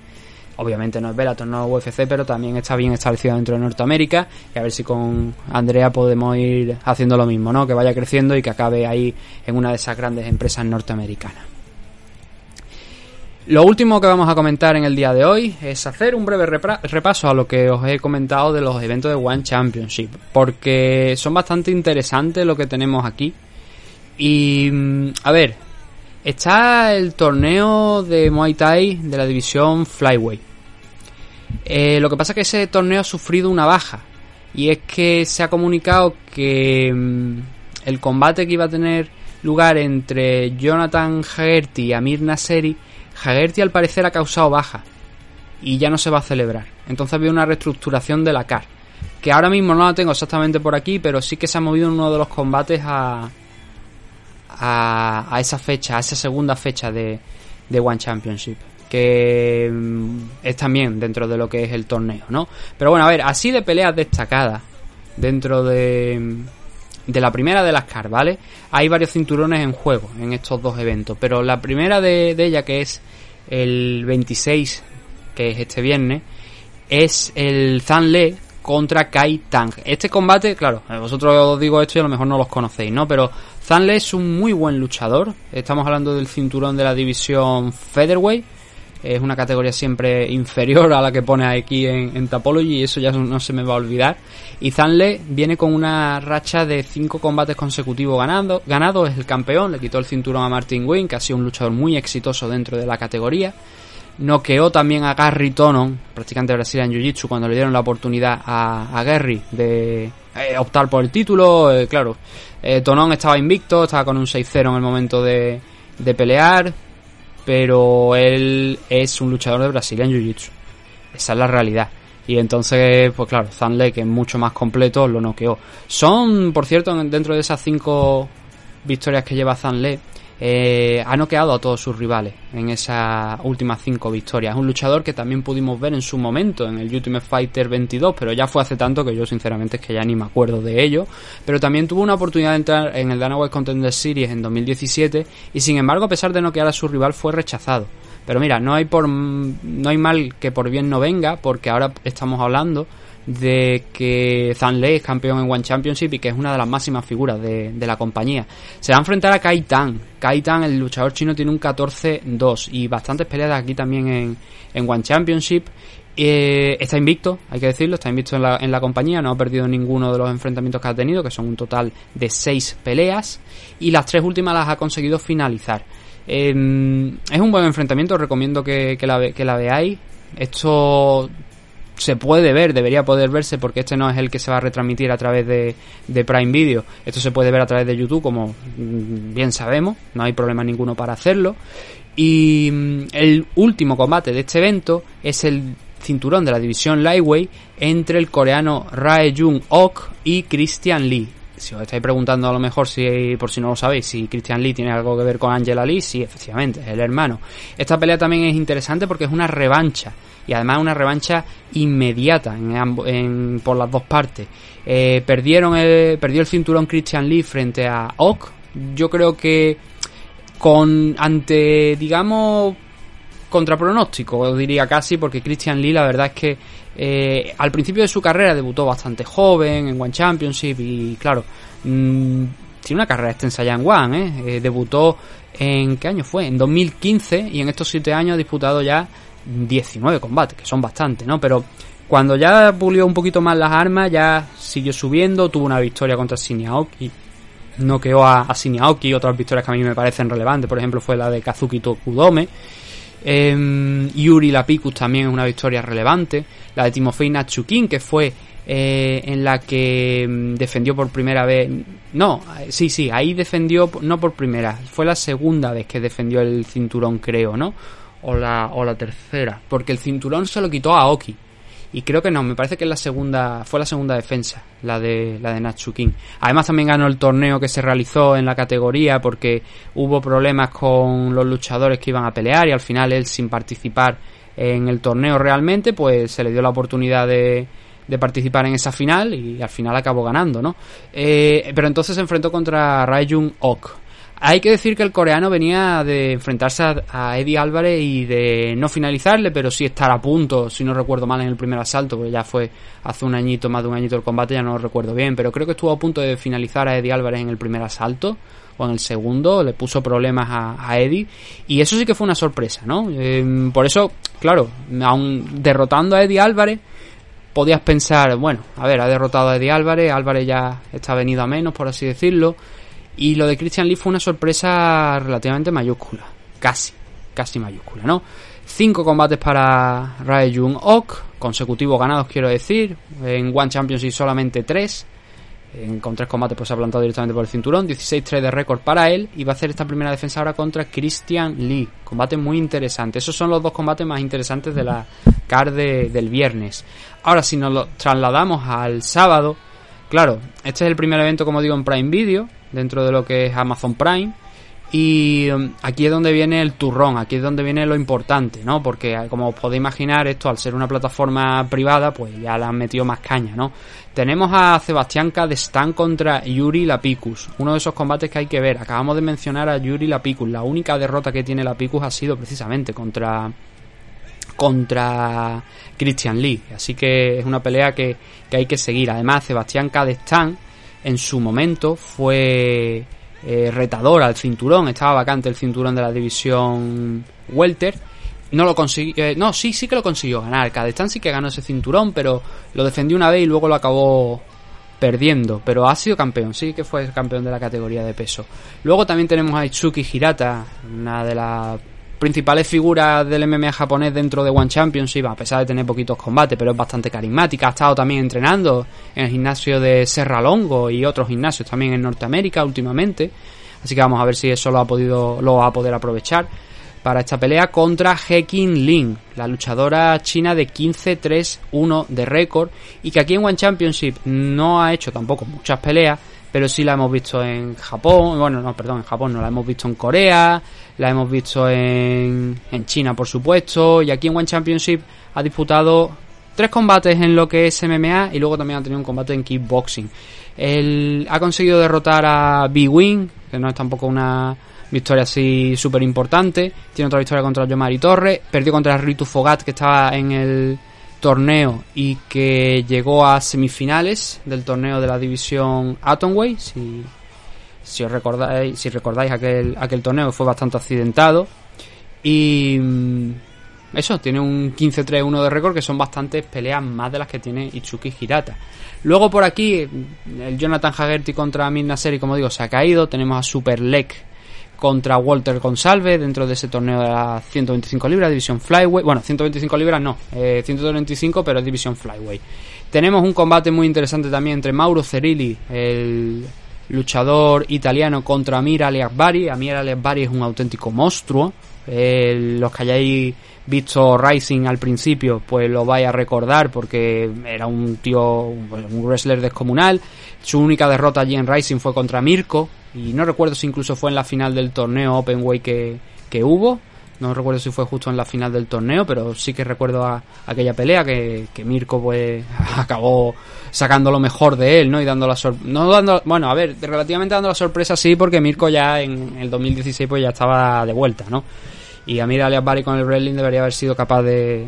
Obviamente no es Bellator, no UFC, pero también está bien establecida dentro de Norteamérica. Y a ver si con Andrea podemos ir haciendo lo mismo, ¿no? Que vaya creciendo y que acabe ahí en una de esas grandes empresas norteamericanas. Lo último que vamos a comentar en el día de hoy es hacer un breve repaso a lo que os he comentado de los eventos de One Championship, porque son bastante interesantes lo que tenemos aquí. Y mm, a ver, está el torneo de Muay Thai de la división Flyway. Eh, lo que pasa es que ese torneo ha sufrido una baja. Y es que se ha comunicado que mm, el combate que iba a tener lugar entre Jonathan Hagerty y Amir Naseri Hagerty al parecer ha causado baja y ya no se va a celebrar. Entonces había una reestructuración de la CAR. Que ahora mismo no la tengo exactamente por aquí, pero sí que se ha movido en uno de los combates a, a, esa fecha, a esa segunda fecha de, de One Championship. Que mm, es también dentro de lo que es el torneo, ¿no? Pero bueno, a ver, así de peleas destacadas dentro de, de la primera de las CAR, ¿vale? Hay varios cinturones en juego en estos dos eventos, pero la primera de, de ella, que es el 26, que es este viernes, es el Zanle contra Kai Tang. Este combate, claro, vosotros os digo esto y a lo mejor no los conocéis, ¿no? Pero Zanle es un muy buen luchador. Estamos hablando del cinturón de la división Featherweight. Es una categoría siempre inferior a la que pone aquí en, en Tapology y eso ya no se me va a olvidar. Y Zanle viene con una racha de 5 combates consecutivos ganando, ganado, es el campeón, le quitó el cinturón a Martin Wynn, que ha sido un luchador muy exitoso dentro de la categoría. Noqueó también a Gary Tonon, practicante brasileño en Jiu-Jitsu, cuando le dieron la oportunidad a, Gary de eh, optar por el título. Eh, claro, eh, Tonon estaba invicto, estaba con un 6-0 en el momento de, de pelear, pero él es un luchador de Brasil en Jiu-Jitsu. Esa es la realidad. Y entonces, pues claro, Zanle, que es mucho más completo, lo noqueó. Son, por cierto, dentro de esas cinco victorias que lleva Zanle, eh, ha noqueado a todos sus rivales en esas últimas cinco victorias. Un luchador que también pudimos ver en su momento en el Ultimate Fighter 22, pero ya fue hace tanto que yo sinceramente es que ya ni me acuerdo de ello. Pero también tuvo una oportunidad de entrar en el Dana White Contender Series en 2017 y sin embargo, a pesar de noquear a su rival, fue rechazado. Pero mira, no hay por no hay mal que por bien no venga, porque ahora estamos hablando de que Zanle es campeón en One Championship y que es una de las máximas figuras de, la compañía. Se va a enfrentar a Kai Tan. Kai Tan, el luchador chino, tiene un 14-2 y bastantes peleas aquí también en, en One Championship. Eh, está invicto, hay que decirlo, está invicto en la, en la compañía, no ha perdido ninguno de los enfrentamientos que ha tenido, que son un total de 6 peleas, y las tres últimas las ha conseguido finalizar. Em, es un buen enfrentamiento, recomiendo que, que la veáis. Esto se puede ver, debería poder verse porque este no es el que se va a retransmitir a través de, de, Prime Video. Esto se puede ver a través de YouTube, como mm, bien sabemos, no hay problema ninguno para hacerlo. Y mm, el último combate de este evento es el cinturón de la división Lightweight entre el coreano Rae Jung Ok y Christian Lee si os estáis preguntando a lo mejor si, por si no lo sabéis, si Christian Lee tiene algo que ver con Angela Lee, sí, efectivamente, es el hermano. Esta pelea también es interesante porque es una revancha y además una revancha inmediata en, por las dos partes. Eh, perdieron el, perdió el cinturón Christian Lee frente a Ock. Yo creo que con ante digamos contra pronóstico, diría casi, porque Christian Lee la verdad es que eh, al principio de su carrera debutó bastante joven en One Championship y claro, mm, tiene una carrera extensa ya en One, ¿eh? ¿eh? Debutó en... ¿qué año fue? En 2015 y en estos 7 años ha disputado ya 19 combates, que son bastante, ¿no? Pero cuando ya pulió un poquito más las armas, ya siguió subiendo, tuvo una victoria contra Shinyaoki, noqueó a, a Shinyaoki, otras victorias que a mí me parecen relevantes, por ejemplo fue la de Kazuki Tokudome, eh, Yuri Lapicus también es una victoria relevante, la de Timofey Natsukin, que fue eh, en la que mm, defendió por primera vez. No, sí, sí, ahí defendió, no por primera, fue la segunda vez que defendió el cinturón, creo, ¿no? O la, o la tercera, porque el cinturón se lo quitó a Oki. Y creo que no, me parece que la segunda, fue la segunda defensa, la de, la de Natsukin. Además también ganó el torneo que se realizó en la categoría porque hubo problemas con los luchadores que iban a pelear y al final él sin participar en el torneo realmente, pues se le dio la oportunidad de, de participar en esa final y al final acabó ganando, ¿no? Eh, pero entonces se enfrentó contra Raijun Ok. Hay que decir que el coreano venía de enfrentarse a, Eddie Álvarez y de no finalizarle, pero sí estar a punto, si no recuerdo mal, en el primer asalto, porque ya fue hace un añito, más de un añito el combate, ya no lo recuerdo bien, pero creo que estuvo a punto de finalizar a Eddie Álvarez en el primer asalto o en el segundo, le puso problemas a, Eddie y eso sí que fue una sorpresa, ¿no? Em, por eso, claro, aún derrotando a Eddie Álvarez, podías pensar, bueno, a ver, ha derrotado a Eddie Álvarez, Álvarez ya está venido a menos, por así decirlo, y lo de Christian Lee fue una sorpresa relativamente mayúscula, casi, casi mayúscula, ¿no? Cinco combates para Rae Jung Ok, consecutivos ganados quiero decir, en One Championship solamente tres, con tres combates pues se ha plantado directamente por el cinturón, 16-3 de récord para él y va a hacer esta primera defensa ahora contra Christian Lee. Combate muy interesante. Esos son los dos combates más interesantes de la card del viernes. Ahora si nos lo trasladamos al sábado, claro, este es el primer evento como digo en Prime Video, dentro de lo que es Amazon Prime. Y um, aquí es donde viene el turrón, aquí es donde viene lo importante, ¿no? Porque eh, como os podéis imaginar, esto al ser una plataforma privada, pues ya le han metido más caña, ¿no? Tenemos a Sebastián Cadestán contra Yuri Lapicus, uno de esos combates que hay que ver. Acabamos de mencionar a Yuri Lapicus, la única derrota que tiene Lapicus ha sido precisamente contra contra Christian Lee, así que es una pelea que, que hay que seguir. Además, Sebastián Cadestán en su momento fue eh, retador al cinturón, estaba vacante el cinturón de la división Welter. No lo consiguió, eh, no, sí, sí que lo consiguió ganar. Cadestán sí que ganó ese cinturón, pero lo defendió una vez y luego lo acabó perdiendo. Pero ha sido campeón, sí que fue campeón de la categoría de peso. Luego también tenemos a Itsuki Hirata, una de las principales figuras del MMA japonés dentro de One Championship, a pesar de tener poquitos combates, pero es bastante carismática. Ha estado también entrenando en el gimnasio de Serra Longo y otros gimnasios también en Norteamérica últimamente. Así que vamos a ver si eso lo ha podido, lo va a poder aprovechar para esta pelea contra Hekin Lin, la luchadora china de 15-3-1 de récord y que aquí en One Championship no ha hecho tampoco muchas peleas, pero sí la hemos visto en Japón, bueno, no, perdón, en Japón no, la hemos visto en Corea, la hemos visto en, en China, por supuesto, y aquí en One Championship ha disputado tres combates en lo que es MMA y luego también ha tenido un combate en kickboxing. Él ha conseguido derrotar a B-Wing, que no es tampoco una victoria así súper importante. Tiene otra victoria contra Yomari Torres. Perdió contra Ritu Fogat, que estaba en el torneo y que llegó a semifinales del torneo de la división Atomway. Si, si os recordáis, si recordáis aquel, aquel torneo fue bastante accidentado. Y mm, eso, tiene un 15-3-1 de récord que son bastantes peleas más de las que tiene Itsuki Hirata. Luego por aquí, el Jonathan Hagerty contra Amir Naseri, como digo, se ha caído. Tenemos a Super Lek contra Walter Gonsalves dentro de ese torneo de las 125 libras, división Flyway. Bueno, 125 libras no, eh, 125, pero es división Flyway. Tenemos un combate muy interesante también entre Mauro Cerilli, el luchador italiano, contra Amir Ali Akbari. Amir Ali Akbari es un auténtico monstruo. Los que hayáis visto Rising al principio, pues lo vais a recordar porque era un tío, un wrestler descomunal. Su única derrota allí en Rising fue contra Mirko, y no recuerdo si incluso fue en la final del torneo Openway que, que hubo. No recuerdo si fue justo en la final del torneo, pero sí que recuerdo a, aquella pelea que, que, Mirko pues acabó sacando lo mejor de él, ¿no? Y dando la no dando, bueno, a ver, relativamente dando la sorpresa sí, porque Mirko ya en el 2016 pues ya estaba de vuelta, ¿no? Y a mí Alias Barry con el wrestling debería haber sido capaz de,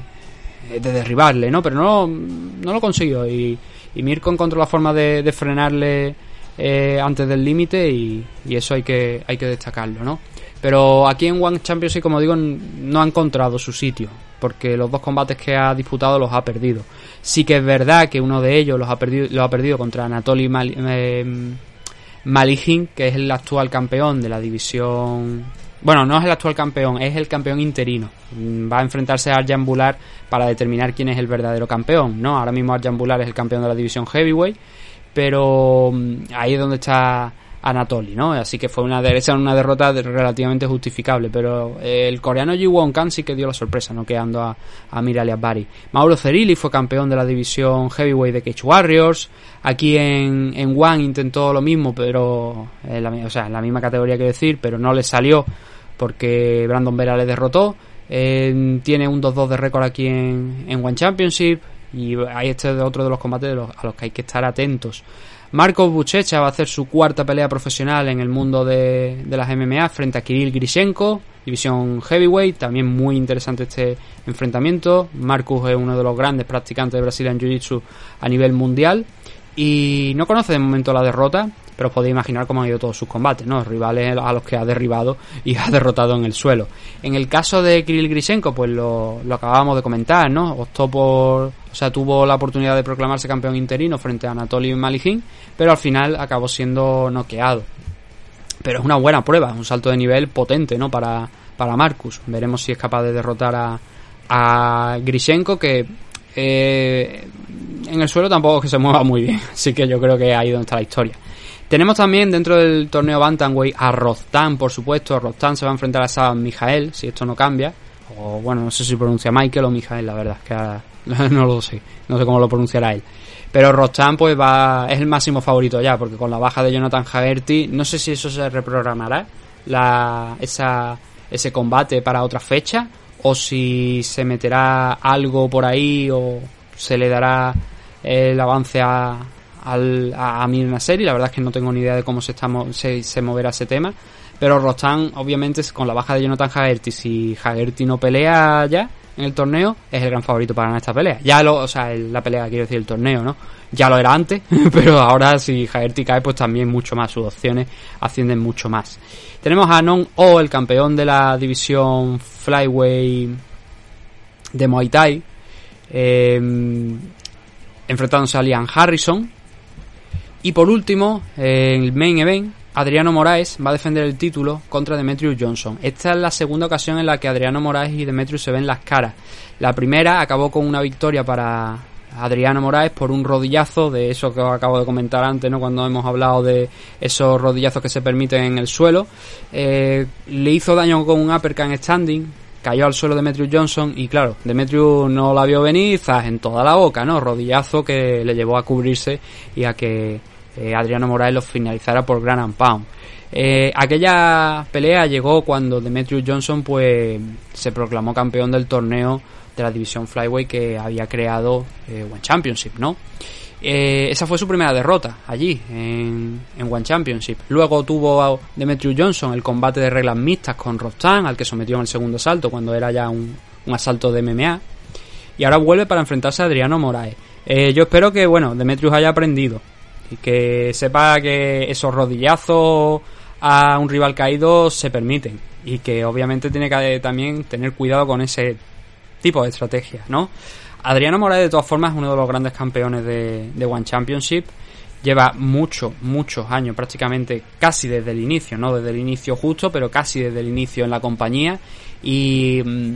de derribarle, ¿no? Pero no, no lo consiguió y, y Mirko encontró la forma de, frenarle eh, antes del límite y, y eso hay que, hay que destacarlo, ¿no? Pero aquí en One Championship, como digo, no ha encontrado su sitio, porque los dos combates que ha disputado los ha perdido. Sí que es verdad que uno de ellos los ha perdido, los ha perdido contra Anatoly Mal, eh, Malijin, que es el actual campeón de la división. Bueno, no es el actual campeón, es el campeón interino. Va a enfrentarse a Arjan Bular para determinar quién es el verdadero campeón, ¿no? Ahora mismo Arjan Bular es el campeón de la división heavyweight, pero mm, ahí es donde está Anatoly, ¿no? Así que fue una, esa una derrota relativamente justificable, pero el coreano Ji Won Kang sí que dio la sorpresa, no quedando a, a Miralia Bari. Mauro Cerilli fue campeón de la división heavyweight de Cage Warriors. Aquí en, en intentó lo mismo, pero la, o sea, en la misma categoría que decir, pero no le salió porque Brandon Vera le derrotó. Eh, tiene un 2-2 de récord aquí en, en One Championship y ahí este es otro de los combates a los que hay que estar atentos. Marcos Buchecha va a hacer su cuarta pelea profesional en el mundo de, de las MMA frente a Kirill Grishenko, división heavyweight, también muy interesante este enfrentamiento. Marcus es uno de los grandes practicantes de Brazilian Jiu-Jitsu a nivel mundial y no conoce de momento la derrota, pero os podéis imaginar cómo han ido todos sus combates, ¿no? Rivales a los que ha derribado y ha derrotado en el suelo. En el caso de Kirill Grishenko, pues lo, lo acabábamos de comentar, ¿no? Optó por, o sea, tuvo la oportunidad de proclamarse campeón interino frente a Anatoly Malijin, pero al final acabó siendo noqueado. Pero es una buena prueba, un salto de nivel potente, ¿no? Para, para Marcus. Veremos si es capaz de derrotar a, a Grishenko, que eh, en el suelo tampoco es que se mueva muy bien. Así que yo creo que ahí donde está la historia. Tenemos también dentro del torneo Bantamweight a Rostan, por supuesto. Rostan se va a enfrentar a Saban Mijael, si esto no cambia. O bueno, no sé si pronuncia Michael o Mijael, la verdad que no lo sé. No sé cómo lo pronunciará él. Pero Rostan pues va es el máximo favorito ya, porque con la baja de Jonathan Hagerty, no sé si eso se reprogramará la, esa, ese combate para otra fecha o si se meterá algo por ahí o se le dará el avance a, al, a Nasser y la verdad es que no tengo ni idea de cómo se, está, se, se moverá ese tema. Pero Rostan, obviamente, con la baja de Jonathan Hagerty, si Hagerty no pelea ya en el torneo, es el gran favorito para ganar esta pelea. Ya lo, o sea, la pelea, quiero decir, el torneo, ¿no? Ya lo era antes, pero ahora si Hagerty cae, pues también mucho más, sus opciones ascienden mucho más. Tenemos a Non O, el campeón de la división Flyway de Muay Thai, eh, enfrentándose a Liam Harrison, y por último, en el main event, Adriano Moraes va a defender el título contra Demetrius Johnson. Esta es la segunda ocasión en la que Adriano Moraes y Demetrius se ven las caras. La primera acabó con una victoria para Adriano Moraes por un rodillazo, de eso que os acabo de comentar antes, ¿no? Cuando hemos hablado de esos rodillazos que se permiten en el suelo. Eh, le hizo daño con un uppercut en standing, cayó al suelo Demetrius Johnson y claro, Demetrius no la vio venir, zas en toda la boca, ¿no? Rodillazo que le llevó a cubrirse y a que eh, Adriano Moraes lo finalizara por Gran Pound. Eh, aquella pelea llegó cuando Demetrius Johnson pues se proclamó campeón del torneo de la división Flyway que había creado eh, One Championship, ¿no? Esa fue su primera derrota allí en, One Championship. Luego tuvo a Demetrius Johnson el combate de reglas mixtas con Rostan, al que sometió en el segundo asalto cuando era ya un, un asalto de MMA. Y ahora vuelve para enfrentarse a Adriano Moraes. Yo espero que, bueno, Demetrius haya aprendido y que sepa que esos rodillazos a un rival caído se permiten. Y que obviamente tiene que también tener cuidado con ese tipo de estrategias, ¿no? Adriano Moraes de todas formas es uno de los grandes campeones de, de One Championship. Lleva muchos, muchos años, prácticamente casi desde el inicio, no desde el inicio justo, pero casi desde el inicio en la compañía. Y mmm,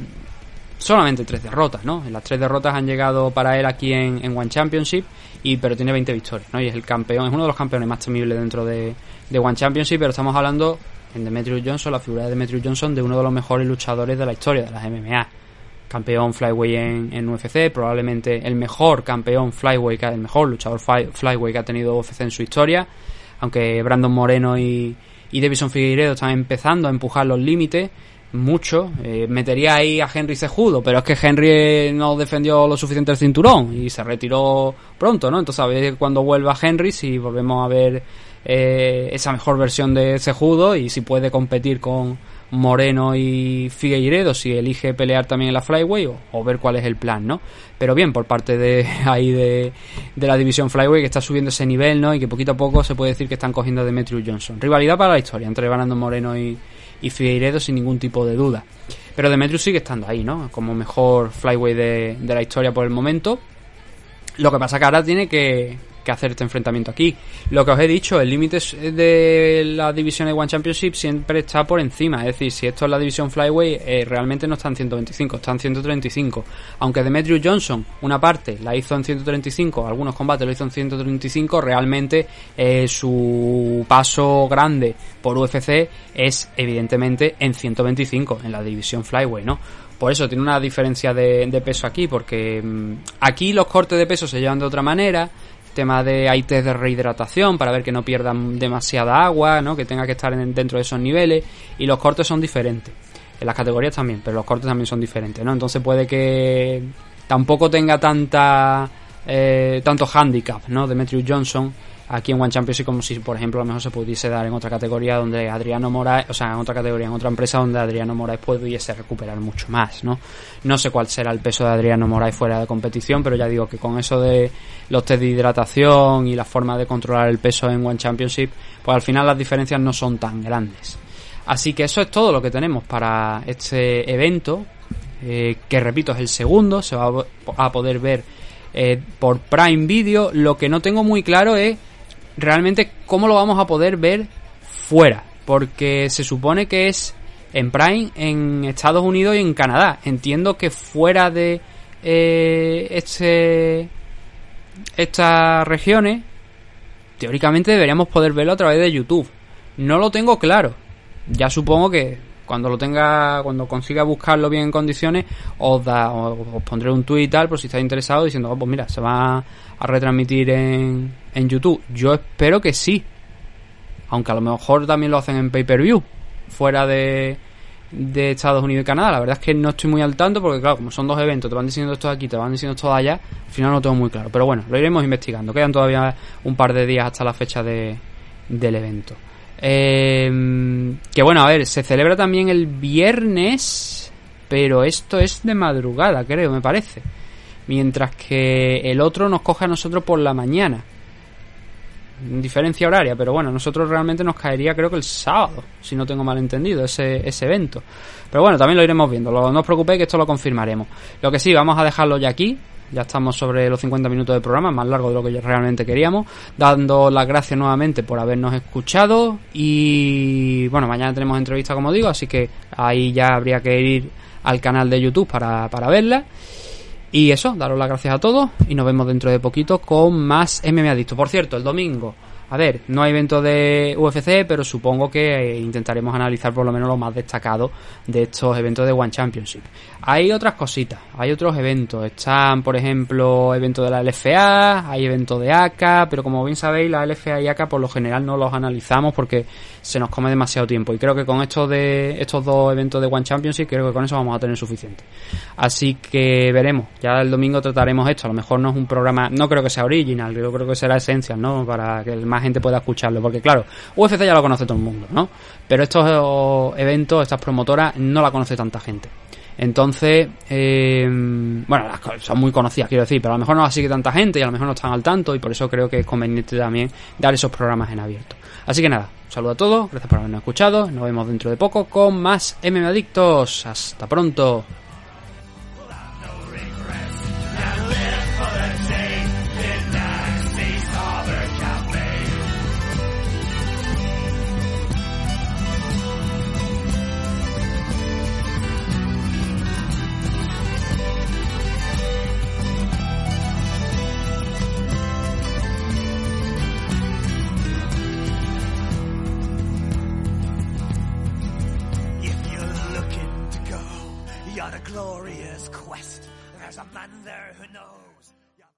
solamente tres derrotas, ¿no? Las tres derrotas han llegado para él aquí en, en, One Championship, y pero tiene 20 victorias, ¿no? Y es el campeón, es uno de los campeones más temibles dentro de, de One Championship, pero estamos hablando en Demetrius Johnson, la figura de Demetrius Johnson, de uno de los mejores luchadores de la historia de las MMA campeón flyweight en, en, UFC, probablemente el mejor campeón flyweight, el mejor luchador flyweight que ha tenido UFC en su historia, aunque Brandon Moreno y, y Davison Figueiredo están empezando a empujar los límites mucho, eh, metería ahí a Henry Sejudo, pero es que Henry no defendió lo suficiente el cinturón y se retiró pronto, ¿no? Entonces a ver cuando vuelva Henry si volvemos a ver eh, esa mejor versión de Sejudo y si puede competir con, Moreno y Figueiredo si elige pelear también en la Flyway o, ver cuál es el plan, ¿no? Pero bien, por parte de ahí de, de, la división Flyway que está subiendo ese nivel, ¿no? Y que poquito a poco se puede decir que están cogiendo a Demetrius Johnson. Rivalidad para la historia entre Fernando Moreno y, y Figueiredo sin ningún tipo de duda. Pero Demetrius sigue estando ahí, ¿no? Como mejor Flyway de, de la historia por el momento. Lo que pasa que ahora tiene que, que hacer este enfrentamiento aquí. Lo que os he dicho, el límite de la división de One Championship siempre está por encima. Es decir, si esto es la división Flyway, eh, realmente no está en 125, está en 135. Aunque Demetrius Johnson, una parte, la hizo en 135, algunos combates lo hizo en 135, realmente eh, su paso grande por UFC es evidentemente en 125, en la división Flyway, ¿no? Por eso tiene una diferencia de, de peso aquí, porque mm, aquí los cortes de peso se llevan de otra manera, tema de hay test de rehidratación para ver que no pierdan demasiada agua, ¿no? que tenga que estar dentro de esos niveles y los cortes son diferentes. En las categorías también, pero los cortes también son diferentes, ¿no? Entonces puede que tampoco tenga tanta eh, tanto ¿no? Demetrius Johnson aquí en One Championship como si por ejemplo a lo mejor se pudiese dar en otra categoría donde Adriano Moraes, o sea, en otra categoría, en otra empresa donde Adriano Moraes pudiese recuperar mucho más, ¿no? No sé cuál será el peso de Adriano Moraes fuera de competición, pero ya digo que con eso de los test de hidratación y la forma de controlar el peso en One Championship, pues al final las diferencias no son tan grandes. Así que eso es todo lo que tenemos para este evento, eh, que repito es el segundo, se va a poder ver eh, por Prime Video. Lo que no tengo muy claro es realmente cómo lo vamos a poder ver fuera. Porque se supone que es en Prime en Estados Unidos y en Canadá. Entiendo que fuera de eh, este, estas regiones, teóricamente deberíamos poder verlo a través de YouTube. No lo tengo claro. Ya supongo que cuando lo tenga, cuando consiga buscarlo bien en condiciones, os, da, os, pondré un tweet y tal, por si estáis interesados, diciendo, oh, pues mira, se va a retransmitir en, en YouTube. Yo espero que sí. Aunque a lo mejor también lo hacen en pay-per-view, fuera de, de Estados Unidos y Canadá. La verdad es que no estoy muy al tanto porque, claro, como son dos eventos, te van diciendo esto aquí, te van diciendo esto allá, al final no tengo muy claro. Pero bueno, lo iremos investigando. Quedan todavía un par de días hasta la fecha de, del evento. Eh, que bueno, a ver, se celebra también el viernes, pero esto es de madrugada, creo, me parece. Mientras que el otro nos coge a nosotros por la mañana. Diferencia horaria, pero bueno, nosotros realmente nos caería creo que el sábado, si no tengo mal entendido, ese, ese evento. Pero bueno, también lo iremos viendo, no os preocupéis que esto lo confirmaremos. Lo que sí, vamos a dejarlo ya aquí, ya estamos sobre los 50 minutos de programa, más largo de lo que realmente queríamos. Dando las gracias nuevamente por habernos escuchado. Y bueno, mañana tenemos entrevista, como digo, así que ahí ya habría que ir al canal de YouTube para, para verla. Y eso, daros las gracias a todos y nos vemos dentro de poquito con más MMA Adicto. Por cierto, el domingo a ver, no hay evento de UFC, pero supongo que eh, intentaremos analizar por lo menos lo más destacado de estos eventos de One Championship. Hay otras cositas, hay otros eventos. Están, por ejemplo, eventos de la LFA, hay eventos de ACA, pero como bien sabéis, la LFA y ACA por lo general no los analizamos porque se nos come demasiado tiempo. Y creo que con estos de estos dos eventos de One Championship, creo que con eso vamos a tener suficiente. Así que veremos. Ya el domingo trataremos esto. A lo mejor no es un programa, no creo que sea original, yo creo que será esencial, ¿no? Para que el más gente pueda escucharlo. Porque claro, UFC ya lo conoce todo el mundo, ¿no? Pero estos eventos, estas promotoras, no la conoce tanta gente. Entonces, eh, bueno, son muy conocidas, quiero decir, pero a lo mejor no las sigue tanta gente y a lo mejor no están al tanto y por eso creo que es conveniente también dar esos programas en abierto. Así que nada, un saludo a todos, gracias por habernos escuchado, nos vemos dentro de poco con más MM Adictos. Hasta pronto.